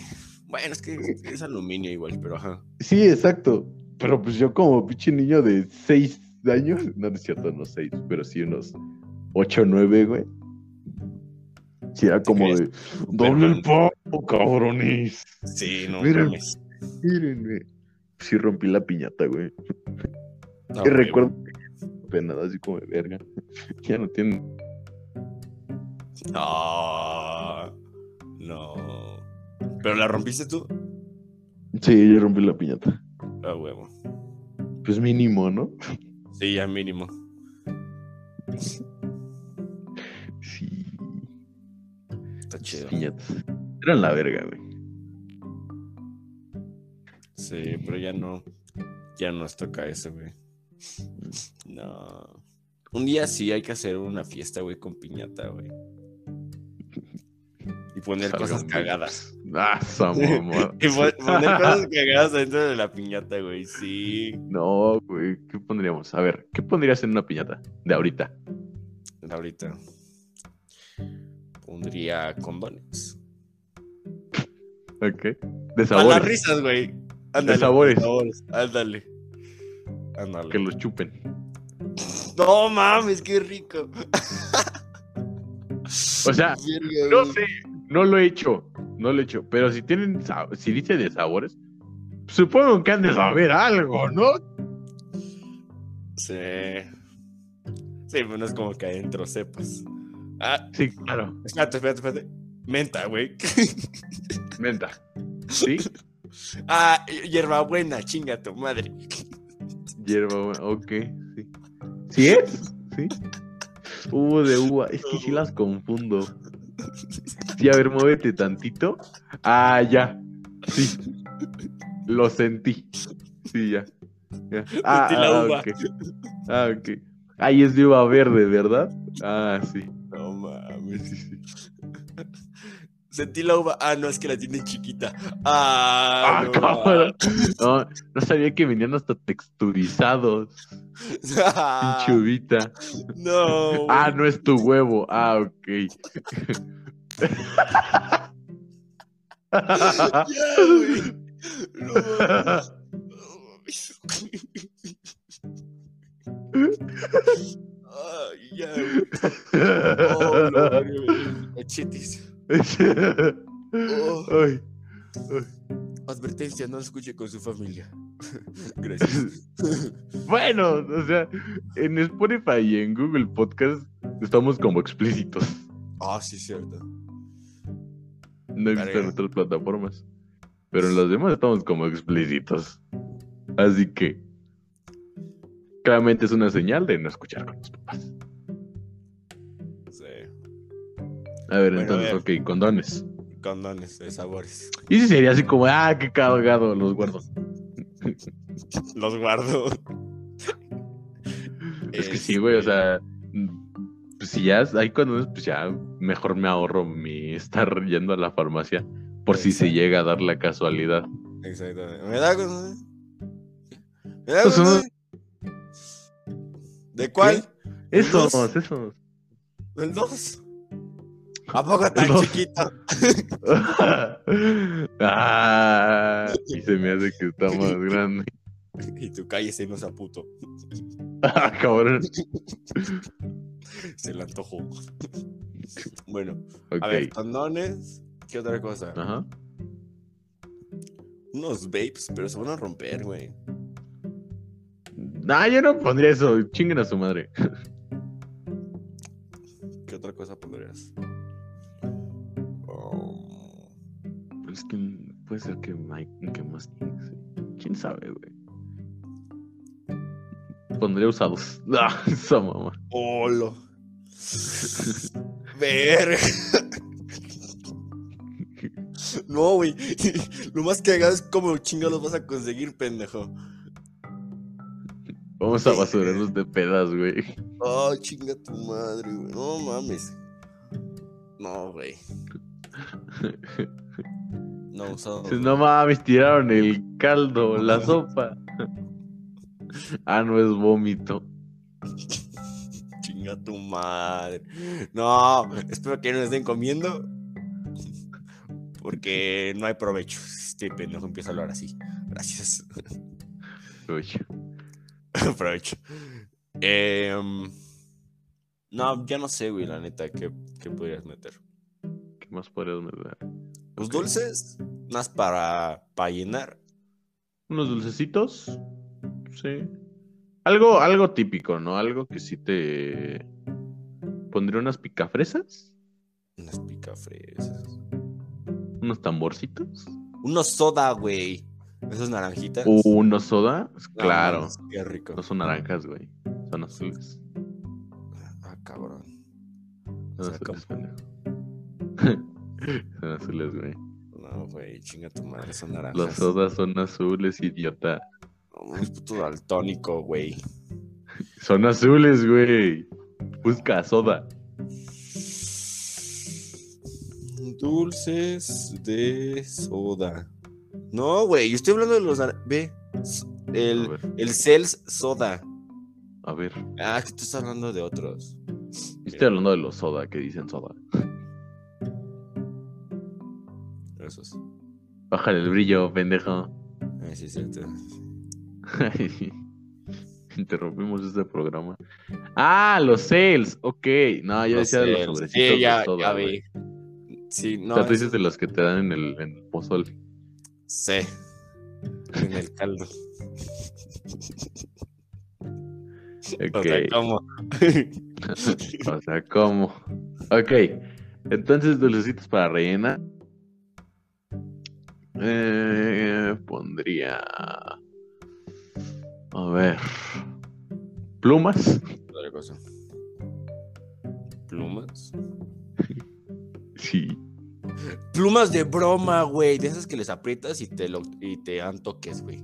Speaker 2: Bueno, es que es aluminio igual, pero ajá.
Speaker 1: Sí, exacto. Pero pues yo como pinche niño de 6 años, no, no es cierto, no 6, pero sí unos 8 o 9, güey. Sí, era como de, doble el palo, cabrones.
Speaker 2: Sí, no
Speaker 1: Mira.
Speaker 2: mames.
Speaker 1: Mírenme. Sí rompí la piñata, güey.
Speaker 2: No,
Speaker 1: y
Speaker 2: güey.
Speaker 1: recuerdo pena, así como de verga. Ya no tiene...
Speaker 2: Ah, no. ¿Pero la rompiste tú?
Speaker 1: Sí, yo rompí la piñata.
Speaker 2: Ah, huevo.
Speaker 1: Pues mínimo, ¿no?
Speaker 2: Sí, ya mínimo.
Speaker 1: Sí.
Speaker 2: Está chido.
Speaker 1: piñatas. Eran la verga, güey.
Speaker 2: Sí, pero ya no. Ya nos toca eso, güey. No. Un día sí hay que hacer una fiesta, güey, con piñata, güey. Poner cosas cagadas.
Speaker 1: Ah.
Speaker 2: Y pon- poner cosas cagadas dentro de la piñata, güey. Sí.
Speaker 1: No, güey, ¿qué pondríamos? A ver, ¿qué pondrías en una piñata de ahorita?
Speaker 2: Ahorita. Pondría condones.
Speaker 1: Ok. De
Speaker 2: A las
Speaker 1: sabores.
Speaker 2: risas, güey. Ándale.
Speaker 1: sabores.
Speaker 2: Ándale. Ándale.
Speaker 1: que los chupen.
Speaker 2: No mames, qué rico.
Speaker 1: O sea, no sé, no lo he hecho, no lo he hecho, pero si tienen, si dice de sabores, supongo que han de saber algo, ¿no?
Speaker 2: Sí. Sí, pues no es como que adentro sepas. Ah,
Speaker 1: Sí, claro,
Speaker 2: espérate, espérate, espérate. Menta, güey.
Speaker 1: menta. ¿Sí?
Speaker 2: ah, hierbabuena, chinga tu madre.
Speaker 1: Hierba, buena, ok, sí. ¿Sí es? Sí. Uh, de uva, es que sí las confundo. Sí, a ver, muévete tantito. Ah, ya. Sí. Lo sentí. Sí, ya. ya. Ah,
Speaker 2: Sentí la
Speaker 1: ah,
Speaker 2: uva.
Speaker 1: ok. Ah, ok. Ahí es de uva verde, ¿verdad? Ah, sí.
Speaker 2: No mames.
Speaker 1: Sí, sí.
Speaker 2: Sentí la uva. Ah, no, es que la tiene chiquita. Ah,
Speaker 1: Ah,
Speaker 2: no,
Speaker 1: cabrón. No, no sabía que venían hasta texturizados.
Speaker 2: Ah,
Speaker 1: Pinche uvita.
Speaker 2: no.
Speaker 1: Ah, no es tu huevo. Ah, ok.
Speaker 2: Ya, güey. No. Ay, ya, güey. Oh, no, güey. Oh.
Speaker 1: Ay,
Speaker 2: Advertencia, no escuche con su familia. Gracias.
Speaker 1: Bueno, o sea, en Spotify y en Google Podcast estamos como explícitos.
Speaker 2: Ah, sí, cierto.
Speaker 1: No he visto en
Speaker 2: Verga.
Speaker 1: otras plataformas. Pero en las demás estamos como explícitos. Así que. Claramente es una señal de no escuchar con los papás. A ver,
Speaker 2: Bueno,
Speaker 1: entonces,
Speaker 2: a
Speaker 1: ok, condones.
Speaker 2: Condones de sabores.
Speaker 1: Y si sería así como, ah, qué cagado, los guardo.
Speaker 2: Los guardo.
Speaker 1: Es que sí, güey, o sea. Pues si ya hay condones, pues ya mejor me ahorro mi estar yendo a la farmacia. Por si se llega a dar la casualidad.
Speaker 2: Exactamente. ¿Me da condón? ¿Me da
Speaker 1: Pues
Speaker 2: condón? ¿De cuál?
Speaker 1: Esos, esos.
Speaker 2: ¿Del 2? ¿A poco tan
Speaker 1: dos.
Speaker 2: chiquito?
Speaker 1: ah, y se me hace que está más grande.
Speaker 2: Y tu calle se nos puto.
Speaker 1: Ah, cabrón.
Speaker 2: Se le antojó. Bueno, a ver, condones. ¿Qué otra cosa?
Speaker 1: Ajá.
Speaker 2: Unos vapes, pero se van a romper, güey.
Speaker 1: Nah, yo no pondría eso. Chinguen a su madre.
Speaker 2: ¿Qué otra cosa pondrías?
Speaker 1: Es que puede ser que Mike, que más ¿Quién sabe, güey? Pondría usados. Ah, esa mamá.
Speaker 2: Olo. Ver. No, güey. Lo más cagado es cómo chingados vas a conseguir, pendejo.
Speaker 1: Vamos a basurarnos de pedas, güey.
Speaker 2: Oh, chinga tu madre, güey. No mames. No, güey. No, usado.
Speaker 1: No mames, tiraron el caldo, la sopa. Ah, no es vómito.
Speaker 2: Chinga tu madre. No, espero que no estén comiendo. Porque no hay provecho. Este pendejo empieza a hablar así. Gracias.
Speaker 1: Uy.
Speaker 2: provecho. Em, no, ya no sé, güey, la neta, ¿qué, qué podrías meter?
Speaker 1: ¿Qué más podrías meter?
Speaker 2: Los
Speaker 1: Ok.
Speaker 2: dulces, más para, para llenar.
Speaker 1: Unos dulcecitos. Sí. Algo, algo típico, ¿no? Algo que sí te. Pondría unas picafresas.
Speaker 2: Unas picafresas.
Speaker 1: Unos tamborcitos.
Speaker 2: Unos soda, güey. Esas naranjitas.
Speaker 1: Unos soda.
Speaker 2: No
Speaker 1: Claro.
Speaker 2: qué rico.
Speaker 1: No son naranjas, güey. Son azules.
Speaker 2: Ah, cabrón.
Speaker 1: Azules. son azules, güey.
Speaker 2: No, güey, chinga tu madre, son naranjas.
Speaker 1: Los sodas son azules, idiota.
Speaker 2: No, mames, puto daltónico, güey.
Speaker 1: Son azules, güey. Busca soda.
Speaker 2: Dulces de soda. No, güey, yo estoy hablando de los. Ve. El, el Cels Soda.
Speaker 1: a ver.
Speaker 2: Ah, que tú estás hablando de otros.
Speaker 1: Yo Estoy hablando de los soda que dicen soda.
Speaker 2: Esos.
Speaker 1: Bájale el brillo, pendejo.
Speaker 2: Ah, sí, cierto.
Speaker 1: Interrumpimos este programa. Ah, los sales. Ok. No, yo
Speaker 2: Los
Speaker 1: decía de los
Speaker 2: sales.
Speaker 1: sobrecitos
Speaker 2: Sí,
Speaker 1: de
Speaker 2: ya,
Speaker 1: soda,
Speaker 2: ya vi. Sí, no.
Speaker 1: o sea, tú
Speaker 2: eso-
Speaker 1: dices de los que te dan en el, en el pozol.
Speaker 2: Sí. En el caldo. O
Speaker 1: Ok.
Speaker 2: sea, ¿cómo?
Speaker 1: o sea, ¿cómo? Ok. Entonces, dulcecitos para rellenar. Eh, pondría. A ver. Plumas.
Speaker 2: Otra cosa. Plumas.
Speaker 1: Sí.
Speaker 2: Plumas de broma, güey. De esas que les aprietas y te, lo, y te dan toques, güey.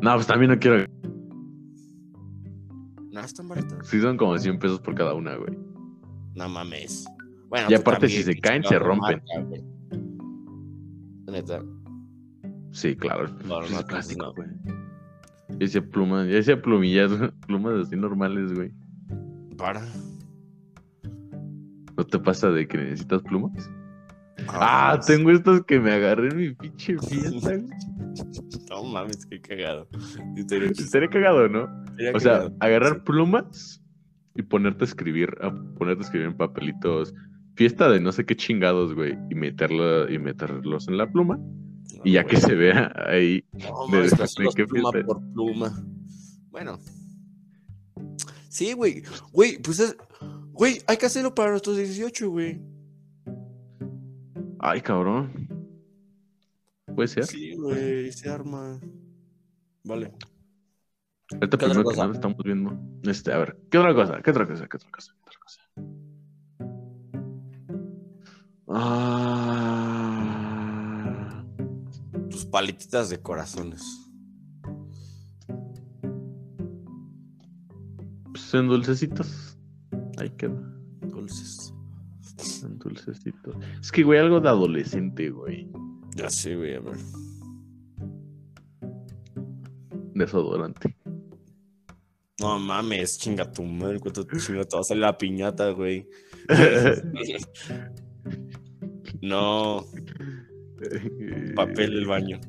Speaker 1: No, pues también no quiero.
Speaker 2: No, están baratas.
Speaker 1: Sí, son como 100 pesos por cada una, güey.
Speaker 2: No mames. Bueno,
Speaker 1: Y
Speaker 2: tú
Speaker 1: aparte, si se caen, se rompen.
Speaker 2: marca. Neta.
Speaker 1: Sí, claro.
Speaker 2: No, no,
Speaker 1: es plástico,
Speaker 2: no.
Speaker 1: güey. Yo decía plumas, yo decía plumillas, plumas así normales, güey.
Speaker 2: Para.
Speaker 1: ¿No te pasa de que necesitas plumas? Ah, tengo estas que me agarré en mi pinche fiesta, güey.
Speaker 2: No mames, qué cagado. Estaría
Speaker 1: cagado, ¿no? O sea,
Speaker 2: cagado.
Speaker 1: agarrar
Speaker 2: Sí.
Speaker 1: plumas y ponerte a escribir, a ponerte a escribir en papelitos. Fiesta de no sé qué chingados, güey. Y meterlo, y meterlos en la pluma.
Speaker 2: No,
Speaker 1: Y ya que se vea ahí.
Speaker 2: No, es
Speaker 1: qué
Speaker 2: pluma por pluma. Bueno. Sí, güey. Güey, pues es. Güey, hay que hacerlo para nuestros 18, güey.
Speaker 1: Ay, cabrón. Puede ser.
Speaker 2: Sí, güey, se arma. Vale.
Speaker 1: Ahorita
Speaker 2: ¿Qué otra
Speaker 1: primero que nada estamos viendo. Este, a ver, ¿qué otra cosa? ¿Qué otra cosa? ¿Qué otra cosa? ¿Qué otra cosa? Ah,
Speaker 2: paletitas de corazones.
Speaker 1: pues en dulcecitos. Ahí queda.
Speaker 2: Dulces.
Speaker 1: En dulcecitos. Es que, güey, algo de adolescente, güey.
Speaker 2: Ya sé, güey, a ver.
Speaker 1: Desodorante.
Speaker 2: No mames, chinga tu madre. ¿Cuánto chinga te va a salir la piñata, güey? no, papel del baño.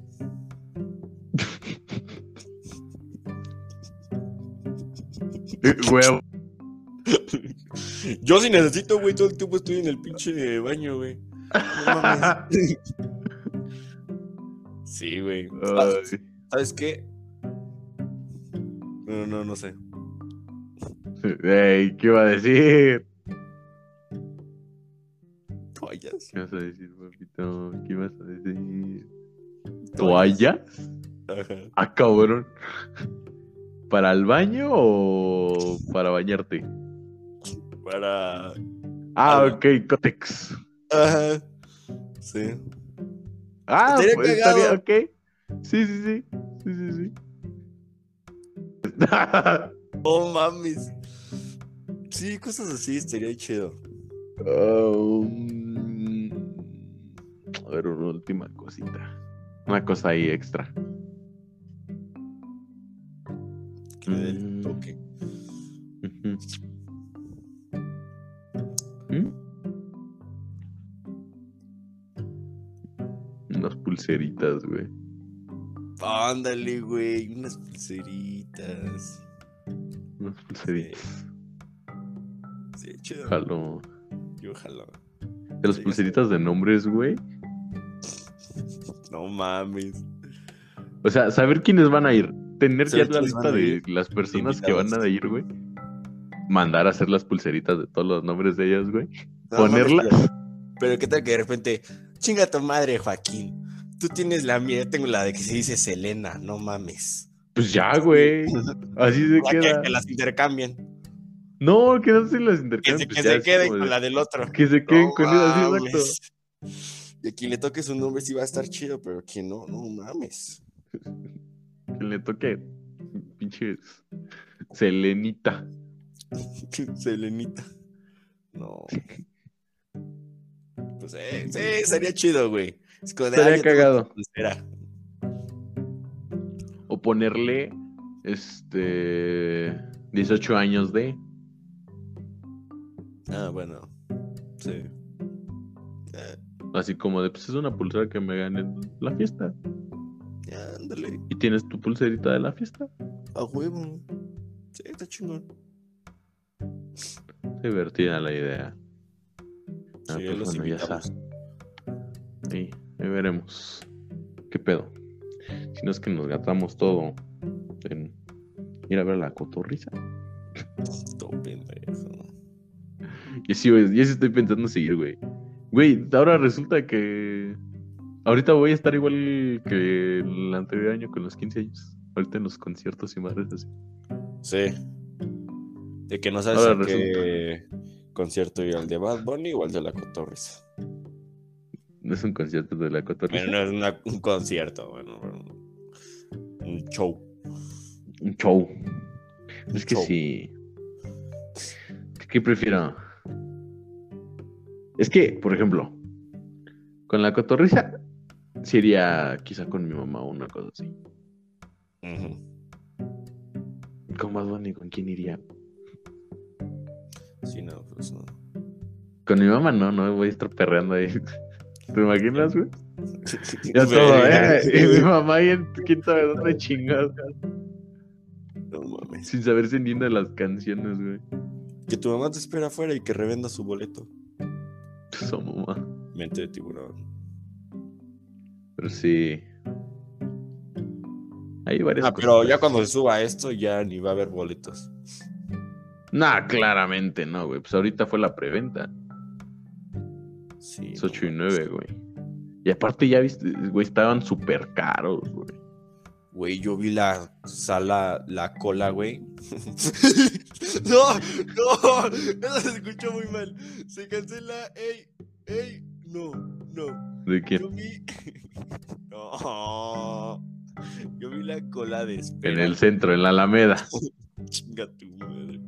Speaker 1: Huevo.
Speaker 2: Yo sí necesito, güey. Todo el tiempo estoy en el pinche baño, güey. No mames. Sí, güey. ¿Sabes qué? No, no, no sé.
Speaker 1: Ey, ¿qué iba a decir?
Speaker 2: Toallas.
Speaker 1: ¿Qué vas a decir, papito? ¿Qué ibas a decir? ¿Toallas?
Speaker 2: Ajá.
Speaker 1: Ah, cabrón. ¿Para el baño o para bañarte?
Speaker 2: Para.
Speaker 1: Ah, ok, Cotex.
Speaker 2: Ajá. Sí.
Speaker 1: Ah,
Speaker 2: Estaría
Speaker 1: pues estaría ok. Sí, sí, sí. Sí, sí, sí.
Speaker 2: Oh mames. Sí, cosas así estaría chido.
Speaker 1: Um, a ver, una última cosita. Una cosa ahí extra.
Speaker 2: Que dé el
Speaker 1: Mm.
Speaker 2: toque.
Speaker 1: ¿Mm? Unas pulseritas, güey.
Speaker 2: Ándale, güey. Unas pulseritas.
Speaker 1: Unas pulseritas.
Speaker 2: Sí, chido.
Speaker 1: Jalo.
Speaker 2: Yo ojalá.
Speaker 1: De las pulseritas de nombres, güey.
Speaker 2: No mames.
Speaker 1: O sea, saber quiénes van a ir. Tener ya la lista de las personas que van a ir, güey. Mandar a hacer las pulseritas de todos los nombres de ellas, güey.
Speaker 2: No
Speaker 1: Ponerlas.
Speaker 2: mames, pero, qué tal que de repente. Chinga tu madre, Joaquín. Tú tienes la mía, yo tengo la de que se dice Selena. No mames.
Speaker 1: Pues ya, güey. Así se
Speaker 2: que,
Speaker 1: queda.
Speaker 2: que las intercambien.
Speaker 1: No, que no se las
Speaker 2: Que
Speaker 1: intercambian.
Speaker 2: se,
Speaker 1: pues
Speaker 2: que se
Speaker 1: es
Speaker 2: queden
Speaker 1: como
Speaker 2: con
Speaker 1: de-
Speaker 2: la del otro.
Speaker 1: Que se queden
Speaker 2: No
Speaker 1: con esa, sí, exacto.
Speaker 2: A quien le toque su nombre sí va a estar chido, pero quien no, no mames.
Speaker 1: Que le toque. Pinche. Selenita.
Speaker 2: Selenita. No. Pues eh, sí, sería chido, güey. Es como de, "Ah,
Speaker 1: cagado.
Speaker 2: tu pulsera".
Speaker 1: O ponerle. Este. 18 años de.
Speaker 2: Ah, bueno. Sí.
Speaker 1: Así como de, pues es una pulsera que me gané la fiesta.
Speaker 2: ya, ándale.
Speaker 1: Y tienes tu pulserita de la fiesta.
Speaker 2: A huevo. Sí, está chingón.
Speaker 1: Divertida la idea. Ah,
Speaker 2: Sí,
Speaker 1: pues
Speaker 2: los
Speaker 1: bueno, ya
Speaker 2: invitamos.
Speaker 1: Sí, ahí veremos. ¿Qué pedo? Si no es que nos gastamos todo en ir a ver la cotorriza.
Speaker 2: Pendejo.
Speaker 1: Y sí, güey, yo sí estoy pensando seguir, güey. Güey, ahora resulta que. Ahorita voy a estar igual que el anterior año con los 15 años. Ahorita en los conciertos y madres así.
Speaker 2: Sí. De que no sabes
Speaker 1: Ahora
Speaker 2: a qué concierto ir al de Bad Bunny o al de la Cotorrisa.
Speaker 1: No es un concierto de la cotorriza.
Speaker 2: Bueno, no es una- un concierto, bueno, un show.
Speaker 1: Un show. Es que sí. ¿Qué prefiero? Es que, por ejemplo, con la cotorriza sería quizá con mi mamá o una cosa así.
Speaker 2: Ujú.
Speaker 1: Con Bad Bunny, ¿con quién iría?
Speaker 2: Sí, no, pues no.
Speaker 1: Con mi mamá no, no voy a estar perreando ahí. ¿Te imaginas, güey? Ya todo, ¿eh? Y mi mamá ahí en quién sabe dónde chingados.
Speaker 2: No mames.
Speaker 1: Sin saberse ni una de las canciones, güey.
Speaker 2: Que tu mamá te espera afuera y que revenda su boleto.
Speaker 1: Mamá.
Speaker 2: Mente de tiburón.
Speaker 1: Pero sí. Hay varias
Speaker 2: Ah, pero
Speaker 1: cosas.
Speaker 2: ya cuando se suba esto, ya ni va a haber boletos.
Speaker 1: Nah, claramente no, güey. Pues ahorita fue la preventa.
Speaker 2: Sí.
Speaker 1: Es 8 y 9, güey. Y aparte ya viste, güey, estaban súper caros, güey.
Speaker 2: Güey, yo vi la sala, la cola, güey. no, no, eso se escuchó muy mal. Se cancela, ey, ey, no, no.
Speaker 1: ¿De quién?
Speaker 2: Yo vi. no. Yo vi la cola de espera.
Speaker 1: En el centro, en la Alameda.
Speaker 2: Chinga tu madre.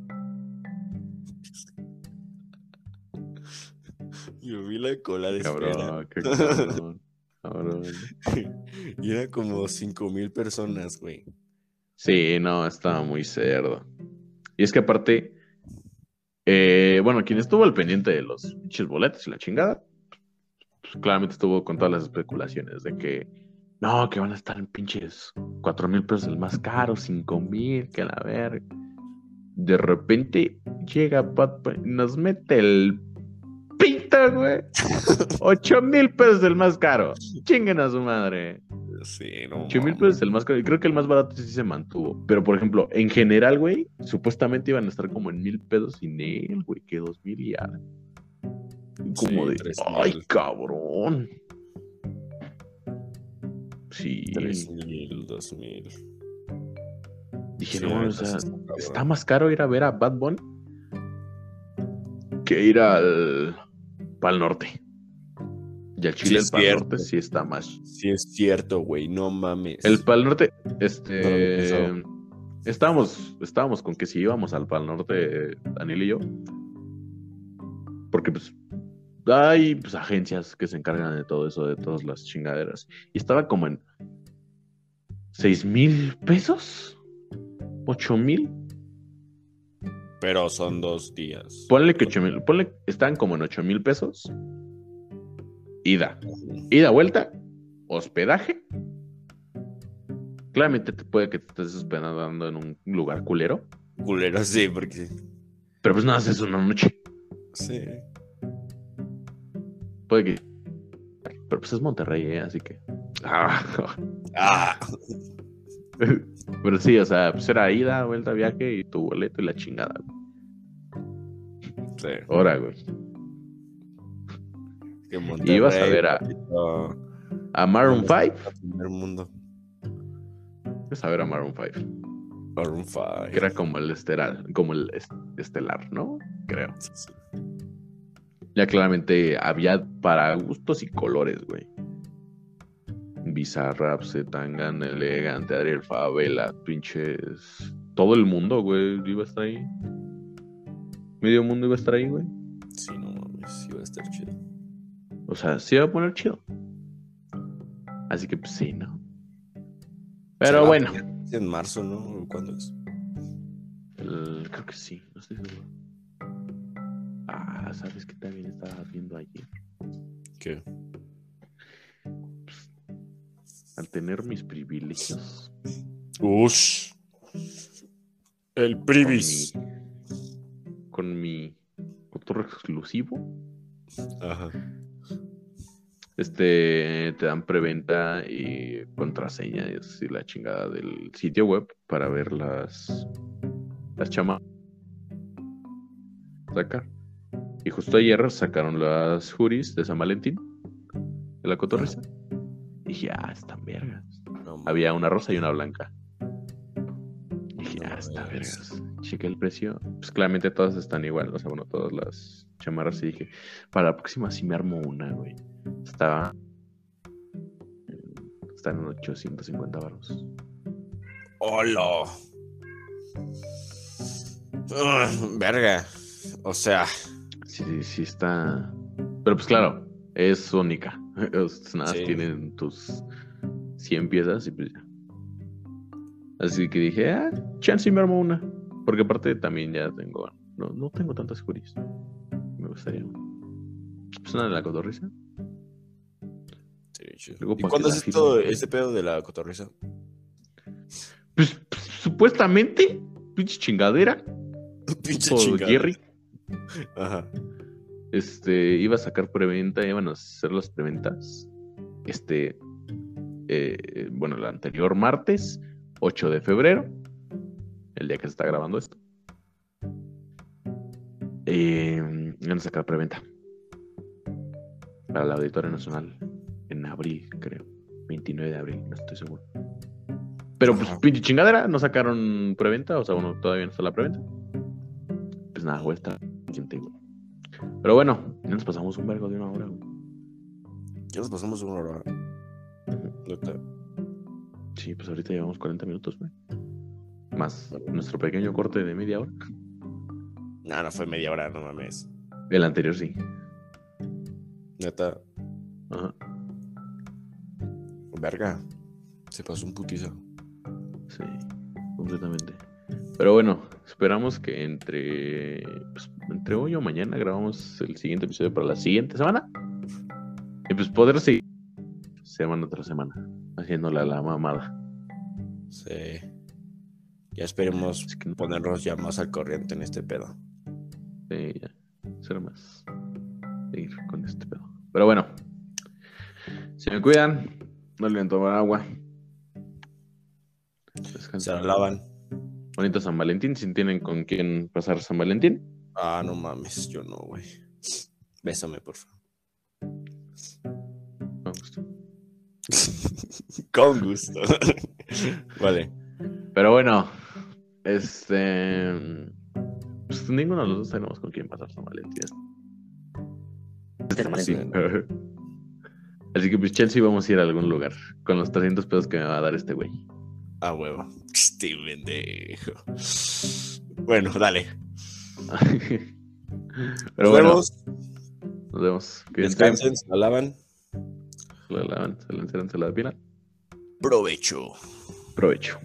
Speaker 2: Yo vi la cola de espera.
Speaker 1: Cabrón, qué cabrón. Cabrón.
Speaker 2: Y era como cinco mil personas, güey.
Speaker 1: Sí, no, estaba muy cerdo. Y es que aparte, eh, bueno, quien estuvo al pendiente de los pinches boletos y la chingada, pues, claramente estuvo con todas las especulaciones de que no, que van a estar en pinches cuatro mil pesos el más caro, cinco mil, que la verga. De repente llega Pat nos mete el pito, güey. Ocho mil pesos el más caro. Chinguen a su madre.
Speaker 2: Sí, no.
Speaker 1: 8 mil pesos el más caro. Y creo que el más barato sí se mantuvo. Pero, por ejemplo, en general, güey, supuestamente iban a estar como en mil pesos sin él, güey, que dos mil y algo. Y Como
Speaker 2: Sí,
Speaker 1: de, ay, cabrón. Sí.
Speaker 2: Tres mil, dos mil.
Speaker 1: Dije,
Speaker 2: Sí,
Speaker 1: no, o sea,
Speaker 2: está
Speaker 1: está más caro ir a ver a Bad Bunny que ir al Pal Norte. Y al Chile,
Speaker 2: Sí,
Speaker 1: el Pal
Speaker 2: cierto.
Speaker 1: Norte sí está más
Speaker 2: Sí, es cierto, güey. No mames.
Speaker 1: El Pal Norte,
Speaker 2: No
Speaker 1: este.
Speaker 2: pensado.
Speaker 1: estábamos, estábamos con que si íbamos al Pal Norte, Daniel y yo. Porque, pues, hay pues, agencias que se encargan de todo eso, de todas las chingaderas. Y estaba como en. ¿Seis mil pesos? ¿Ocho mil?
Speaker 2: Pero son dos días.
Speaker 1: Ponle que ocho mil. Ponle, estaban como en ocho mil pesos. Ida. Ida, vuelta. Hospedaje. Claramente te puede que te estés hospedando en un lugar culero.
Speaker 2: Culero, sí, porque.
Speaker 1: Pero pues nada, es una noche.
Speaker 2: Sí.
Speaker 1: Puede que. Pero pues es Monterrey, ¿eh? así que. Ah.
Speaker 2: Ah.
Speaker 1: Pero sí, o sea, pues era ida, vuelta, viaje y tu boleto y la chingada.
Speaker 2: Sí.
Speaker 1: Ahora, güey.
Speaker 2: Que Monterrey,
Speaker 1: Ibas a ver a- A Maroon 5.
Speaker 2: primer mundo.
Speaker 1: Ibas a ver a Maroon 5.
Speaker 2: Maroon 5.
Speaker 1: Que era como el estelar, como el est- estelar, ¿no? Creo.
Speaker 2: Sí, sí.
Speaker 1: Ya claramente había para gustos y colores, güey. Bizarrap, Zetangana, Elegante, Adriel Favela, pinches. Todo el mundo, güey, iba a estar ahí. Medio mundo iba a estar ahí, güey.
Speaker 2: Sí, no mames, iba a estar chido.
Speaker 1: O sea, sí iba a poner chido. Así que, pues sí, ¿no? Pero bueno,
Speaker 2: En marzo, ¿no? ¿Cuándo es?
Speaker 1: el- creo que sí, no estoy seguro. Ah, ¿sabes qué también estaba viendo ayer?
Speaker 2: ¿Qué?
Speaker 1: Al tener mis privilegios.
Speaker 2: Ush. El Privis.
Speaker 1: con mi cotorro exclusivo.
Speaker 2: Ajá.
Speaker 1: Este, te dan preventa y contraseña y la chingada del sitio web para ver las, las chamas. Sacar. Y justo ayer sacaron las juris de San Valentín, de la cotorriza. Dije, ah, están vergas.
Speaker 2: No,
Speaker 1: Había una rosa y una blanca. Dije,
Speaker 2: No
Speaker 1: ah, está
Speaker 2: mames.
Speaker 1: vergas. Chequé el precio. Pues claramente todas están igual. O sea, bueno, todas las chamarras. Y dije, para la próxima sí me armo una, güey. Estaba. Está en 850 baros.
Speaker 2: ¡Hola! Ugh, verga. O sea,
Speaker 1: Sí, sí, sí está. Pero pues claro, es única. Nada, más
Speaker 2: Sí.
Speaker 1: tienen tus 100 piezas y pues ya. Así que dije, ah, chance y me armo una. Porque aparte también ya tengo. No, no tengo tantas juris. Me gustaría. Pues una de la cotorriza.
Speaker 2: sí, chido.
Speaker 1: Luego,
Speaker 2: ¿y
Speaker 1: ¿para
Speaker 2: cuándo es
Speaker 1: firma?
Speaker 2: este pedo de la cotorriza?
Speaker 1: Pues, pues, supuestamente, pinche chingadera.
Speaker 2: Pinche
Speaker 1: o
Speaker 2: chingada.
Speaker 1: Jerry.
Speaker 2: Ajá.
Speaker 1: Este, iba a sacar preventa, iban a hacer las preventas. Este, eh, bueno, el anterior martes, 8 de febrero, el día que se está grabando esto. Eh, iban a sacar preventa para la Auditoria Nacional en abril, creo. 29 de abril, no estoy seguro. Pero pues, pinche chingadera, no sacaron preventa, o sea, bueno, todavía no está la preventa. Pues nada, voy a estar pendiente, güey. Pero bueno, ya nos pasamos un vergo de una hora, güey.
Speaker 2: Ya nos pasamos una hora. Neta.
Speaker 1: Sí, pues ahorita llevamos 40 minutos, güey. Más nuestro pequeño corte de media hora.
Speaker 2: No, no fue media hora, no mames.
Speaker 1: El anterior sí.
Speaker 2: Neta,
Speaker 1: Ajá.
Speaker 2: verga. Se pasó un putizo.
Speaker 1: Sí, completamente. Pero bueno, esperamos que entre, pues, entre hoy o mañana grabamos el siguiente episodio para la siguiente semana. Y pues poder seguir semana tras semana, haciéndole a la mamada.
Speaker 2: Sí. Ya esperemos
Speaker 1: que no-
Speaker 2: ponernos ya más al corriente en este pedo.
Speaker 1: Sí, ya. Ser más. Seguir con este pedo. Pero bueno. Se me cuidan. No olviden tomar agua.
Speaker 2: Se
Speaker 1: Descansen.
Speaker 2: la lavan.
Speaker 1: Bonito San Valentín. Si tienen con quién pasar San Valentín.
Speaker 2: Ah, no mames, yo no, güey. Bésame, por favor.
Speaker 1: Con gusto.
Speaker 2: Con gusto. vale.
Speaker 1: Pero bueno. Este. Pues ninguno de los dos tenemos con quién pasar San Valentín. Este
Speaker 2: Sí.
Speaker 1: Así que pues Chelsea vamos a ir a algún lugar. Con los 300 pesos que me va a dar este güey.
Speaker 2: Ah, huevo. Este pendejo. Bueno, dale.
Speaker 1: Pero
Speaker 2: Nos
Speaker 1: bueno,
Speaker 2: vemos.
Speaker 1: nos vemos.
Speaker 2: Descansen, se la lavan.
Speaker 1: Se la lavan, se la enceran, se la depilan.
Speaker 2: Provecho.
Speaker 1: Provecho.